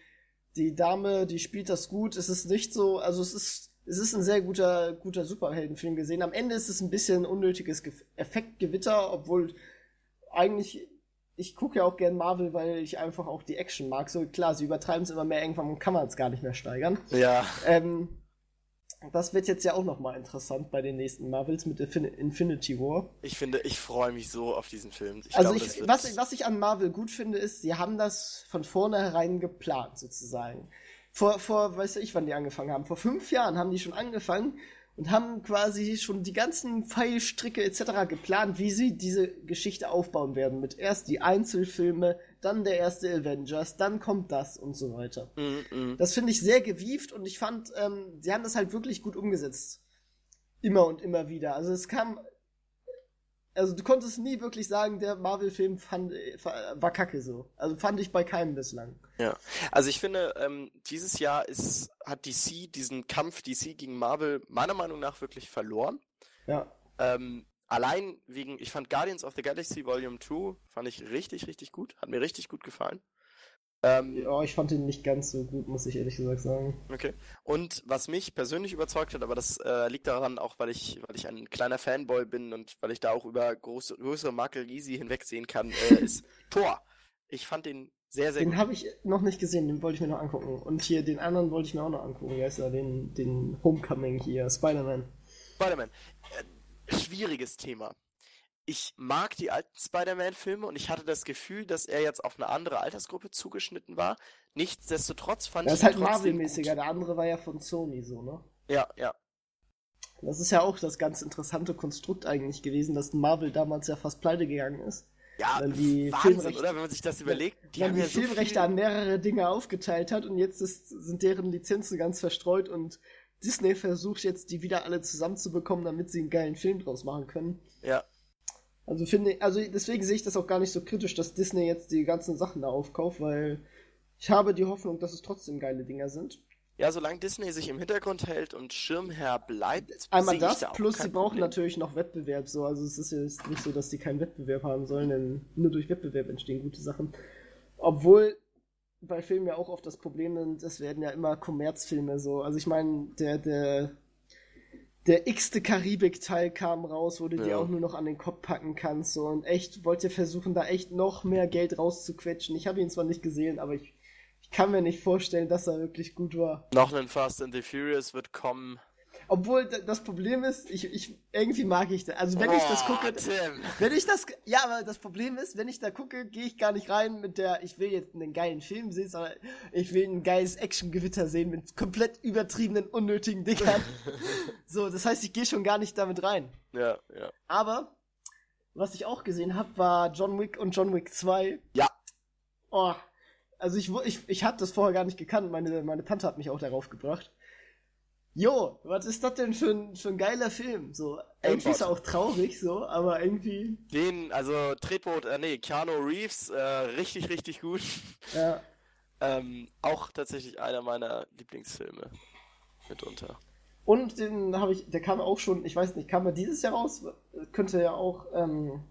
die Dame, die spielt das gut. Es ist nicht so, also es ist, es ist ein sehr guter, guter Superheldenfilm gesehen. Am Ende ist es ein bisschen unnötiges Effektgewitter, obwohl eigentlich ich gucke ja auch gern Marvel, weil ich einfach auch die Action mag. So klar, sie übertreiben es immer mehr, irgendwann kann man es gar nicht mehr steigern. Ja. Ähm, das wird jetzt ja auch nochmal interessant bei den nächsten Marvels mit Infinity War. Ich finde, ich freue mich so auf diesen Film. Ich also glaube, ich, was, was ich an Marvel gut finde, ist, sie haben das von vornherein geplant, sozusagen. Vor, vor, weiß ich, wann die angefangen haben. Vor fünf Jahren haben die schon angefangen und haben quasi schon die ganzen Pfeilstricke etc. geplant, wie sie diese Geschichte aufbauen werden. Mit erst die Einzelfilme, dann der erste Avengers, dann kommt das und so weiter. Mm -mm. Das finde ich sehr gewieft und ich fand, ähm, sie haben das halt wirklich gut umgesetzt. Immer und immer wieder. Also es kam also du konntest nie wirklich sagen, der Marvel-Film war kacke so. Also fand ich bei keinem bislang. Ja, also ich finde, ähm, dieses Jahr ist, hat DC diesen Kampf DC gegen Marvel meiner Meinung nach wirklich verloren. Ja. Ähm, allein wegen, ich fand Guardians of the Galaxy Volume 2 fand ich richtig, richtig gut. Hat mir richtig gut gefallen. Ähm, ja, ich fand ihn nicht ganz so gut, muss ich ehrlich gesagt sagen. Okay. Und was mich persönlich überzeugt hat, aber das äh, liegt daran auch, weil ich, weil ich ein kleiner Fanboy bin und weil ich da auch über große, größere Makel easy hinwegsehen kann, äh, ist Thor. Ich fand den sehr, sehr den gut. Den habe ich noch nicht gesehen, den wollte ich mir noch angucken. Und hier den anderen wollte ich mir auch noch angucken. Wie heißt er? Den, den Homecoming hier, Spider-Man. Spider-Man. Äh, schwieriges Thema. Ich mag die alten Spider-Man-Filme und ich hatte das Gefühl, dass er jetzt auf eine andere Altersgruppe zugeschnitten war. Nichtsdestotrotz fand Das ich ist halt Marvel-mäßiger, der andere war ja von Sony so, ne? Ja, ja. Das ist ja auch das ganz interessante Konstrukt eigentlich gewesen, dass Marvel damals ja fast pleite gegangen ist. Ja, Dann die Wahnsinn, Filmrechte- oder? Wenn man sich das überlegt. Die haben die ja so Filmrechte viel- an mehrere Dinge aufgeteilt hat und jetzt ist, sind deren Lizenzen ganz verstreut und Disney versucht jetzt, die wieder alle zusammenzubekommen, damit sie einen geilen Film draus machen können. Ja, Also finde, also deswegen sehe ich das auch gar nicht so kritisch, dass Disney jetzt die ganzen Sachen da aufkauft, weil ich habe die Hoffnung, dass es trotzdem geile Dinger sind. ja, solange Disney sich im Hintergrund hält und Schirmherr bleibt, Einmal ich das, da plus sie brauchen Problem. natürlich noch Wettbewerb so. Also es ist jetzt nicht so, dass die keinen Wettbewerb haben sollen, denn nur durch Wettbewerb entstehen gute Sachen. Obwohl bei Filmen ja auch oft das Problem sind, es werden ja immer Kommerzfilme so. Also ich meine, der, der, der x-te Karibik-Teil kam raus, wo du dir Ja. auch nur noch an den Kopf packen kannst. So. Und echt, wollt ihr versuchen, da echt noch mehr Geld rauszuquetschen. Ich habe ihn zwar nicht gesehen, aber ich, ich kann mir nicht vorstellen, dass er wirklich gut war. Noch ein Fast and the Furious wird kommen. Obwohl das Problem ist, ich, ich irgendwie mag ich das. Also wenn ich das gucke, Tim. wenn ich das, ja, aber das Problem ist, wenn ich da gucke, gehe ich gar nicht rein mit der, ich will jetzt einen geilen Film sehen, sondern ich will ein geiles Actiongewitter sehen mit komplett übertriebenen, unnötigen Dingern. so, das heißt, ich gehe schon gar nicht damit rein. Ja, ja. Aber was ich auch gesehen habe, war John Wick und John Wick 2. Ja. Oh, also ich, ich, ich hatte das vorher gar nicht gekannt. Meine, meine Tante hat mich auch darauf gebracht. Jo, was ist das denn für ein, für ein geiler Film? So, irgendwie ist er auch traurig, so, aber irgendwie, Den, also Tretboot, äh, nee, Keanu Reeves, äh, richtig, richtig gut. ja. Ähm, auch tatsächlich einer meiner Lieblingsfilme. Mitunter. Und den habe ich, der kam auch schon, ich weiß nicht, kam er dieses Jahr raus? Könnte ja auch, ähm,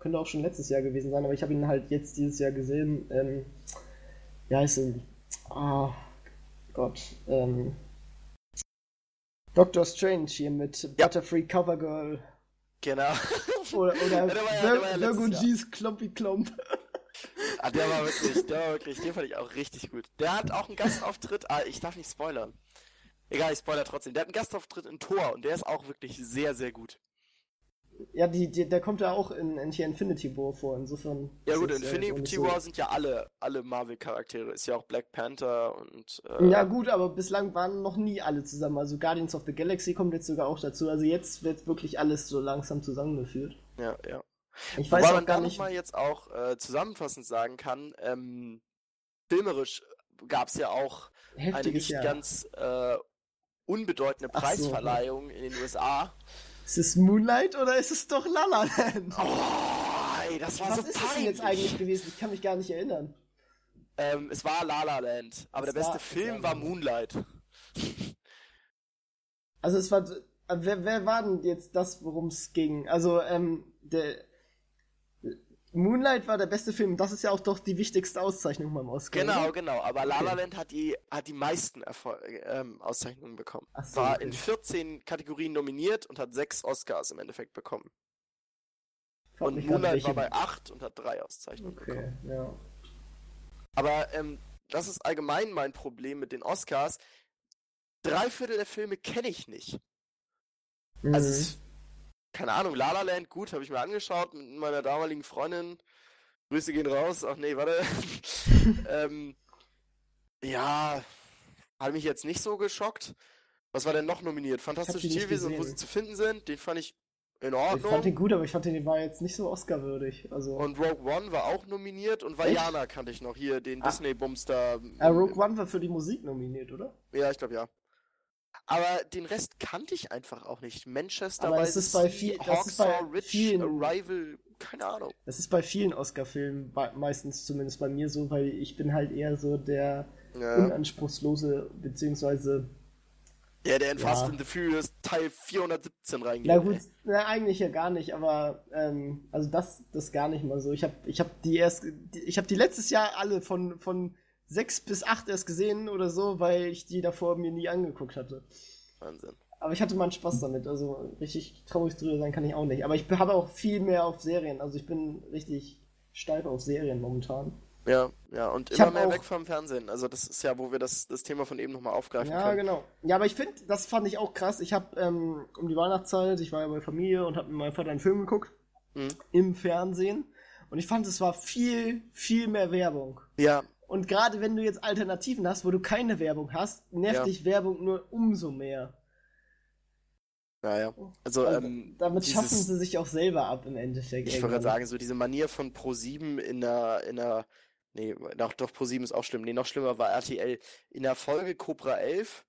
könnte auch schon letztes Jahr gewesen sein, aber ich habe ihn halt jetzt dieses Jahr gesehen. Ähm, wie heißt er? Ah, Gott, ähm, Doctor Strange hier mit Ja. Butterfree Covergirl. Genau. Oder, oder war ja- ja Klompy Klomp. ah, der war wirklich, der war wirklich, den fand ich auch richtig gut. Der hat auch einen Gastauftritt, ah, ich darf nicht spoilern. Egal, ich spoiler trotzdem. Der hat einen Gastauftritt in Tor und der ist auch wirklich sehr, sehr gut. Ja, die, die, der kommt ja auch in, in hier Infinity War vor, insofern. Ja gut, äh, Infinity so- War sind ja alle, alle Marvel-Charaktere. Ist ja auch Black Panther und äh, Ja, gut, aber bislang waren noch nie alle zusammen. Also Guardians of the Galaxy kommt jetzt sogar auch dazu. Also jetzt wird wirklich alles so langsam zusammengeführt. ja, ja. Ich Wobei weiß auch man gar nicht. nochmal jetzt auch äh, zusammenfassend sagen kann, ähm, filmerisch gab es ja auch eine Heftiges nicht Jahr. ganz äh, unbedeutende Ach so. Preisverleihung in den USA. Ist es Moonlight oder ist es doch La La Land? Oh, ey, das war Was so ist es denn peinlich. jetzt eigentlich gewesen? Ich kann mich gar nicht erinnern. Ähm, es war La La Land, aber Es der beste war- Film ja, war. Moonlight. Also es war. Wer, wer war denn jetzt das, worum es ging? Also, ähm, der. Moonlight war der beste Film. Das ist ja auch doch die wichtigste Auszeichnung beim Oscar. Genau, oder? genau. Aber La La Okay. Land hat die, hat die meisten Erfol ähm, Auszeichnungen bekommen. Ach so, War okay. in 14 Kategorien nominiert und hat sechs Oscars im Endeffekt bekommen. Frag Und Moonlight war bei acht und hat drei Auszeichnungen bekommen. Okay, ja. Aber ähm, das ist allgemein mein Problem mit den Oscars. Drei Viertel der Filme kenne ich nicht. Also, Mhm. ist, keine Ahnung, La La Land, gut, habe ich mir angeschaut mit meiner damaligen Freundin. Grüße gehen raus. Ach nee, warte. ähm, ja, hat mich jetzt nicht so geschockt. Was war denn noch nominiert? Fantastische Tierwesen und wo sie zu finden sind. Den fand ich in ich Ordnung. fand den gut, aber ich fand den war jetzt nicht so Oscar-würdig. Also. Und Rogue One war auch nominiert und Vajana kannte ich noch hier, den Ah. Disney-Bums da. äh, Rogue One war für die Musik nominiert, oder? Ja, ich glaube ja. Aber den Rest kannte ich einfach auch nicht. Manchester Aber the ist bei viel- das ist bei Ridge, vielen- Arrival, keine Ahnung. Das ist bei vielen Oscar-Filmen meistens zumindest bei mir so, weil ich bin halt eher so der Ja, unanspruchslose, beziehungsweise, ja der in Ja. Fast and the Furious Teil 417 reingeht. na gut, na, eigentlich ja gar nicht, aber ähm, also das, das gar nicht mal so. Ich habe ich hab die erst, ich habe die letztes Jahr alle von, von sechs bis acht erst gesehen oder so, weil ich die davor mir nie angeguckt hatte. Wahnsinn. Aber ich hatte mal einen Spaß damit, also richtig traurig drüber sein kann ich auch nicht. Aber ich habe auch viel mehr auf Serien, also ich bin richtig steif auf Serien momentan. Ja, ja, und Ich immer mehr auch- weg vom Fernsehen. Also das ist ja, wo wir das, das Thema von eben nochmal aufgreifen Ja, können. genau. Ja, aber ich finde, das fand ich auch krass. Ich habe ähm, um die Weihnachtszeit, ich war ja bei Familie und habe mit meinem Vater einen Film geguckt. mhm. im Fernsehen. Und ich fand, es war viel, viel mehr Werbung. Ja. Und gerade wenn du jetzt Alternativen hast, wo du keine Werbung hast, nervt ja. dich Werbung nur umso mehr. Naja, also, also ähm, damit dieses, schaffen sie sich auch selber ab im Endeffekt. Ich würde sagen, so diese Manier von Pro7 in der, in der, nee, doch, doch Pro7 ist auch schlimm. Nee, noch schlimmer war RTL. In der Folge Cobra 11,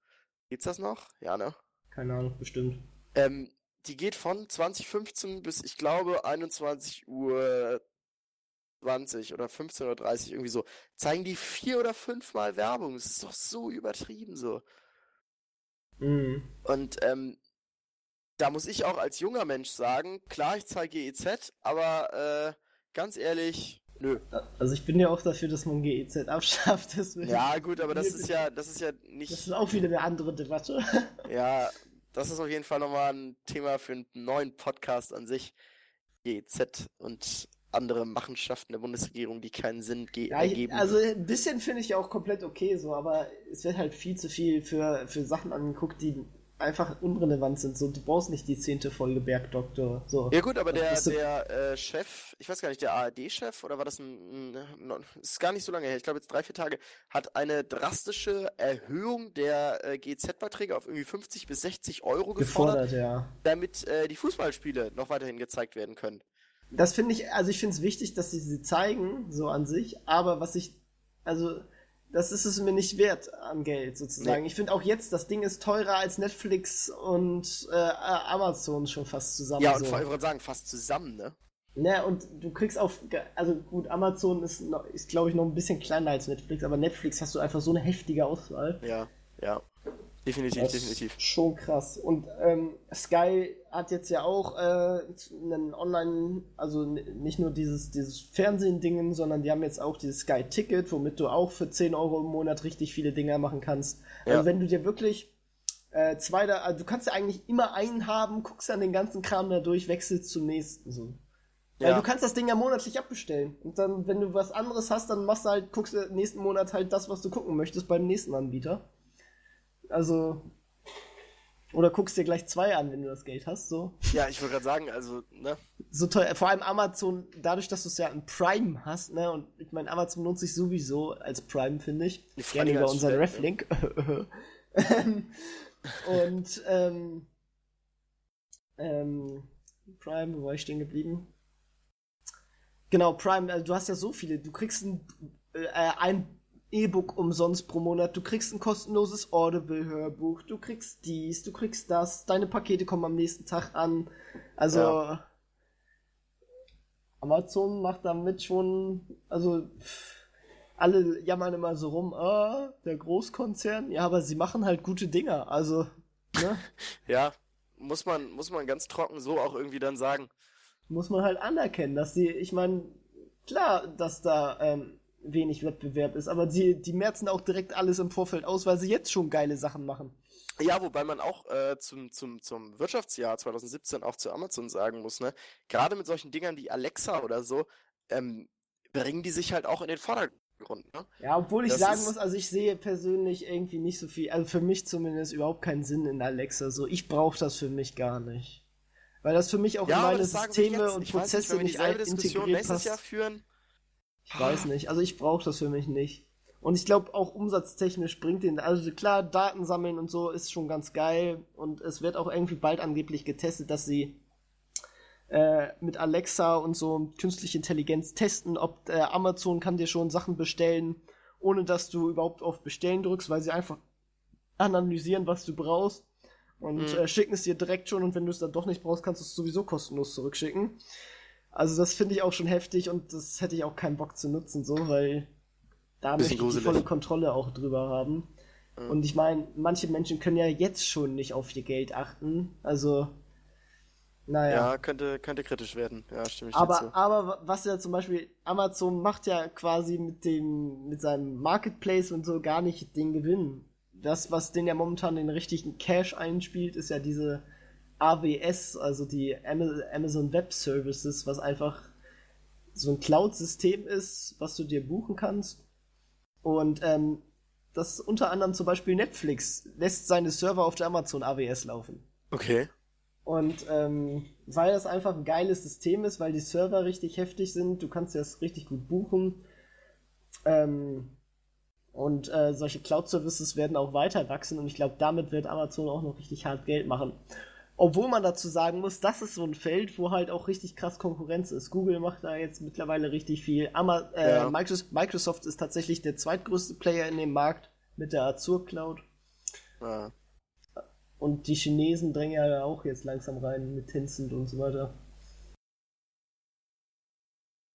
gibt's das noch? Ja, ne? Keine Ahnung, bestimmt. Ähm, die geht von 2015 bis, ich glaube, 21 Uhr 20 oder 15.30 Uhr irgendwie so. Zeigen die vier oder fünfmal Werbung. Das ist doch so übertrieben so. Mhm. Und ähm, da muss ich auch als junger Mensch sagen, klar, ich zahle GEZ, aber äh, ganz ehrlich, nö. Also ich bin ja auch dafür, dass man GEZ abschafft. ja, gut, aber das ist ja, das ist ja nicht. Das ist auch wieder eine andere Debatte. ja, das ist auf jeden Fall nochmal ein Thema für einen neuen Podcast an sich. GEZ und andere Machenschaften der Bundesregierung, die keinen Sinn ja, ergeben. Also ein bisschen finde ich auch komplett okay so, aber es wird halt viel zu viel für, für Sachen angeguckt, die einfach unrelevant sind. So, du brauchst nicht die zehnte Folge Bergdoktor. So. Ja gut, aber der, der äh, Chef, ich weiß gar nicht, der ARD-Chef oder war das ein, ein, ist gar nicht so lange her, ich glaube jetzt drei, vier Tage, hat eine drastische Erhöhung der äh, GZ-Beiträge auf irgendwie 50 bis 60 Euro gefordert, gefordert ja. damit äh, die Fußballspiele noch weiterhin gezeigt werden können. Das finde ich, also ich finde es wichtig, dass sie sie zeigen, so an sich, aber was ich, also das ist es mir nicht wert an Geld sozusagen. Nee. Ich finde auch jetzt, das Ding ist teurer als Netflix und äh, Amazon schon fast zusammen. Ja, und so. ich würde sagen, fast zusammen, ne? Ne, und du kriegst auf, also gut, Amazon ist, ist glaube ich, noch ein bisschen kleiner als Netflix, aber Netflix hast du einfach so eine heftige Auswahl. Ja, ja. Definitiv, das definitiv. Schon krass. Und ähm, Sky hat jetzt ja auch äh, einen Online, also nicht nur dieses, dieses Fernsehen-Dingen, sondern die haben jetzt auch dieses Sky-Ticket, womit du auch für 10 Euro im Monat richtig viele Dinger machen kannst. Also ja. Also wenn du dir wirklich äh, zwei da, also du kannst ja eigentlich immer einen haben, guckst dann den ganzen Kram da durch, wechselst zum nächsten so. Ja. Weil du kannst das Ding ja monatlich abbestellen. Und dann, wenn du was anderes hast, dann machst du halt, guckst du nächsten Monat halt das, was du gucken möchtest beim nächsten Anbieter. Also. Oder guckst dir gleich zwei an, wenn du das Geld hast, so. Ja, ich würde gerade sagen, also, ne? So teuer, vor allem Amazon, dadurch, dass du es ja in Prime hast, ne? Und ich meine, Amazon nutze ich sowieso als Prime, finde ich. ich Gerne über unseren Reflink. und, ähm, ähm, Prime, wo war ich stehen geblieben? Genau, Prime, also du hast ja so viele. Du kriegst ein, äh, ein E-Book umsonst pro Monat, du kriegst ein kostenloses Audible-Hörbuch, du kriegst dies, du kriegst das, deine Pakete kommen am nächsten Tag an. Also ja. Amazon macht damit schon, also alle jammern immer so rum, ah, der Großkonzern, ja, aber sie machen halt gute Dinger, also, ne? ja, muss man, muss man ganz trocken so auch irgendwie dann sagen. Muss man halt anerkennen, dass sie, ich meine, klar, dass da ähm, wenig Wettbewerb ist. Aber die, die merzen auch direkt alles im Vorfeld aus, weil sie jetzt schon geile Sachen machen. Ja, wobei man auch äh, zum, zum, zum Wirtschaftsjahr 2017 auch zu Amazon sagen muss, ne, gerade mit solchen Dingern wie Alexa oder so, ähm, bringen die sich halt auch in den Vordergrund, ne? Ja, obwohl ich das sagen muss, also ich sehe persönlich irgendwie nicht so viel, also für mich zumindest überhaupt keinen Sinn in Alexa. So, ich brauche das für mich gar nicht. Weil das für mich auch ja, in meine Systeme und Prozesse nicht, wenn wir nicht integriert passt. Jahr führen, ich weiß nicht. Also ich brauche das für mich nicht. Und ich glaube auch umsatztechnisch bringt den, also klar, Daten sammeln und so ist schon ganz geil. Und es wird auch irgendwie bald angeblich getestet, dass sie äh, mit Alexa und so künstliche Intelligenz testen, ob äh, Amazon kann dir schon Sachen bestellen, ohne dass du überhaupt auf Bestellen drückst, weil sie einfach analysieren, was du brauchst und mhm. äh, schicken es dir direkt schon und wenn du es dann doch nicht brauchst, kannst du es sowieso kostenlos zurückschicken. Also das finde ich auch schon heftig und das hätte ich auch keinen Bock zu nutzen, so, weil da möchte ich die volle Kontrolle auch drüber haben. Mhm. Und ich meine, manche Menschen können ja jetzt schon nicht auf ihr Geld achten. Also, naja. Ja, könnte, könnte kritisch werden. Ja, stimme ich aber, aber was ja zum Beispiel, Amazon macht ja quasi mit dem, mit seinem Marketplace und so gar nicht den Gewinn. Das, was den ja momentan den richtigen Cash einspielt, ist ja diese AWS, also die Amazon Web Services, was einfach so ein Cloud-System ist, was du dir buchen kannst. Und ähm, das unter anderem zum Beispiel Netflix lässt seine Server auf der Amazon AWS laufen. Okay. Und ähm, weil das einfach ein geiles System ist, weil die Server richtig heftig sind, du kannst das richtig gut buchen. Ähm, und äh, solche Cloud-Services werden auch weiter wachsen und ich glaube, damit wird Amazon auch noch richtig hart Geld machen. Obwohl man dazu sagen muss, das ist so ein Feld, wo halt auch richtig krass Konkurrenz ist. Google macht da jetzt mittlerweile richtig viel. Ama äh, ja. Microsoft ist tatsächlich der zweitgrößte Player in dem Markt mit der Azure Cloud. Ja. Und die Chinesen drängen ja auch jetzt langsam rein mit Tencent und so weiter.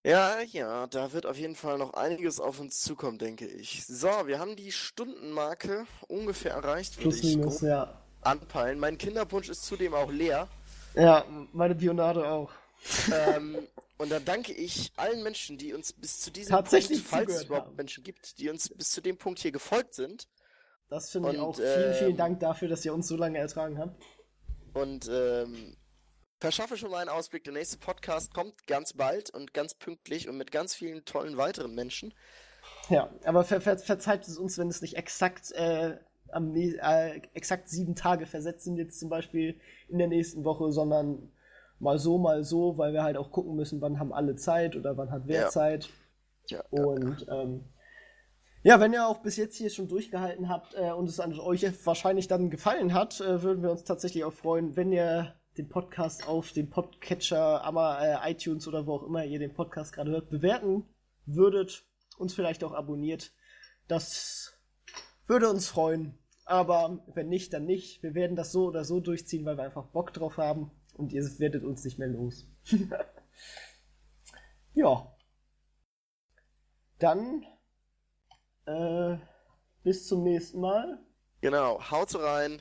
Ja, ja, da wird auf jeden Fall noch einiges auf uns zukommen, denke ich. So, wir haben die Stundenmarke ungefähr erreicht, ich minus, ja. Anpeilen. Mein Kinderpunsch ist zudem auch leer. Ja, meine Bionade auch. ähm, und da danke ich allen Menschen, die uns bis zu diesem Punkt, falls es überhaupt haben. Menschen gibt, die uns bis zu dem Punkt hier gefolgt sind. Das finde ich auch. Vielen, vielen ähm, Dank dafür, dass ihr uns so lange ertragen habt. Und ähm, verschaffe schon mal einen Ausblick. Der nächste Podcast kommt ganz bald und ganz pünktlich und mit ganz vielen tollen weiteren Menschen. Ja, aber ver ver verzeiht es uns, wenn es nicht exakt, äh, am, äh, exakt sieben Tage versetzt sind, jetzt zum Beispiel in der nächsten Woche, sondern mal so, mal so, weil wir halt auch gucken müssen, wann haben alle Zeit oder wann hat wer ja. Zeit. Ja, und ja. Ähm, ja, wenn ihr auch bis jetzt hier schon durchgehalten habt äh, und es an euch wahrscheinlich dann gefallen hat, äh, würden wir uns tatsächlich auch freuen, wenn ihr den Podcast auf dem Podcatcher, aber äh, iTunes oder wo auch immer ihr den Podcast gerade hört, bewerten würdet, uns vielleicht auch abonniert. Das würde uns freuen. Aber wenn nicht, dann nicht. Wir werden das so oder so durchziehen, weil wir einfach Bock drauf haben und ihr werdet uns nicht mehr los. ja. Dann äh, bis zum nächsten Mal. Genau, haut rein,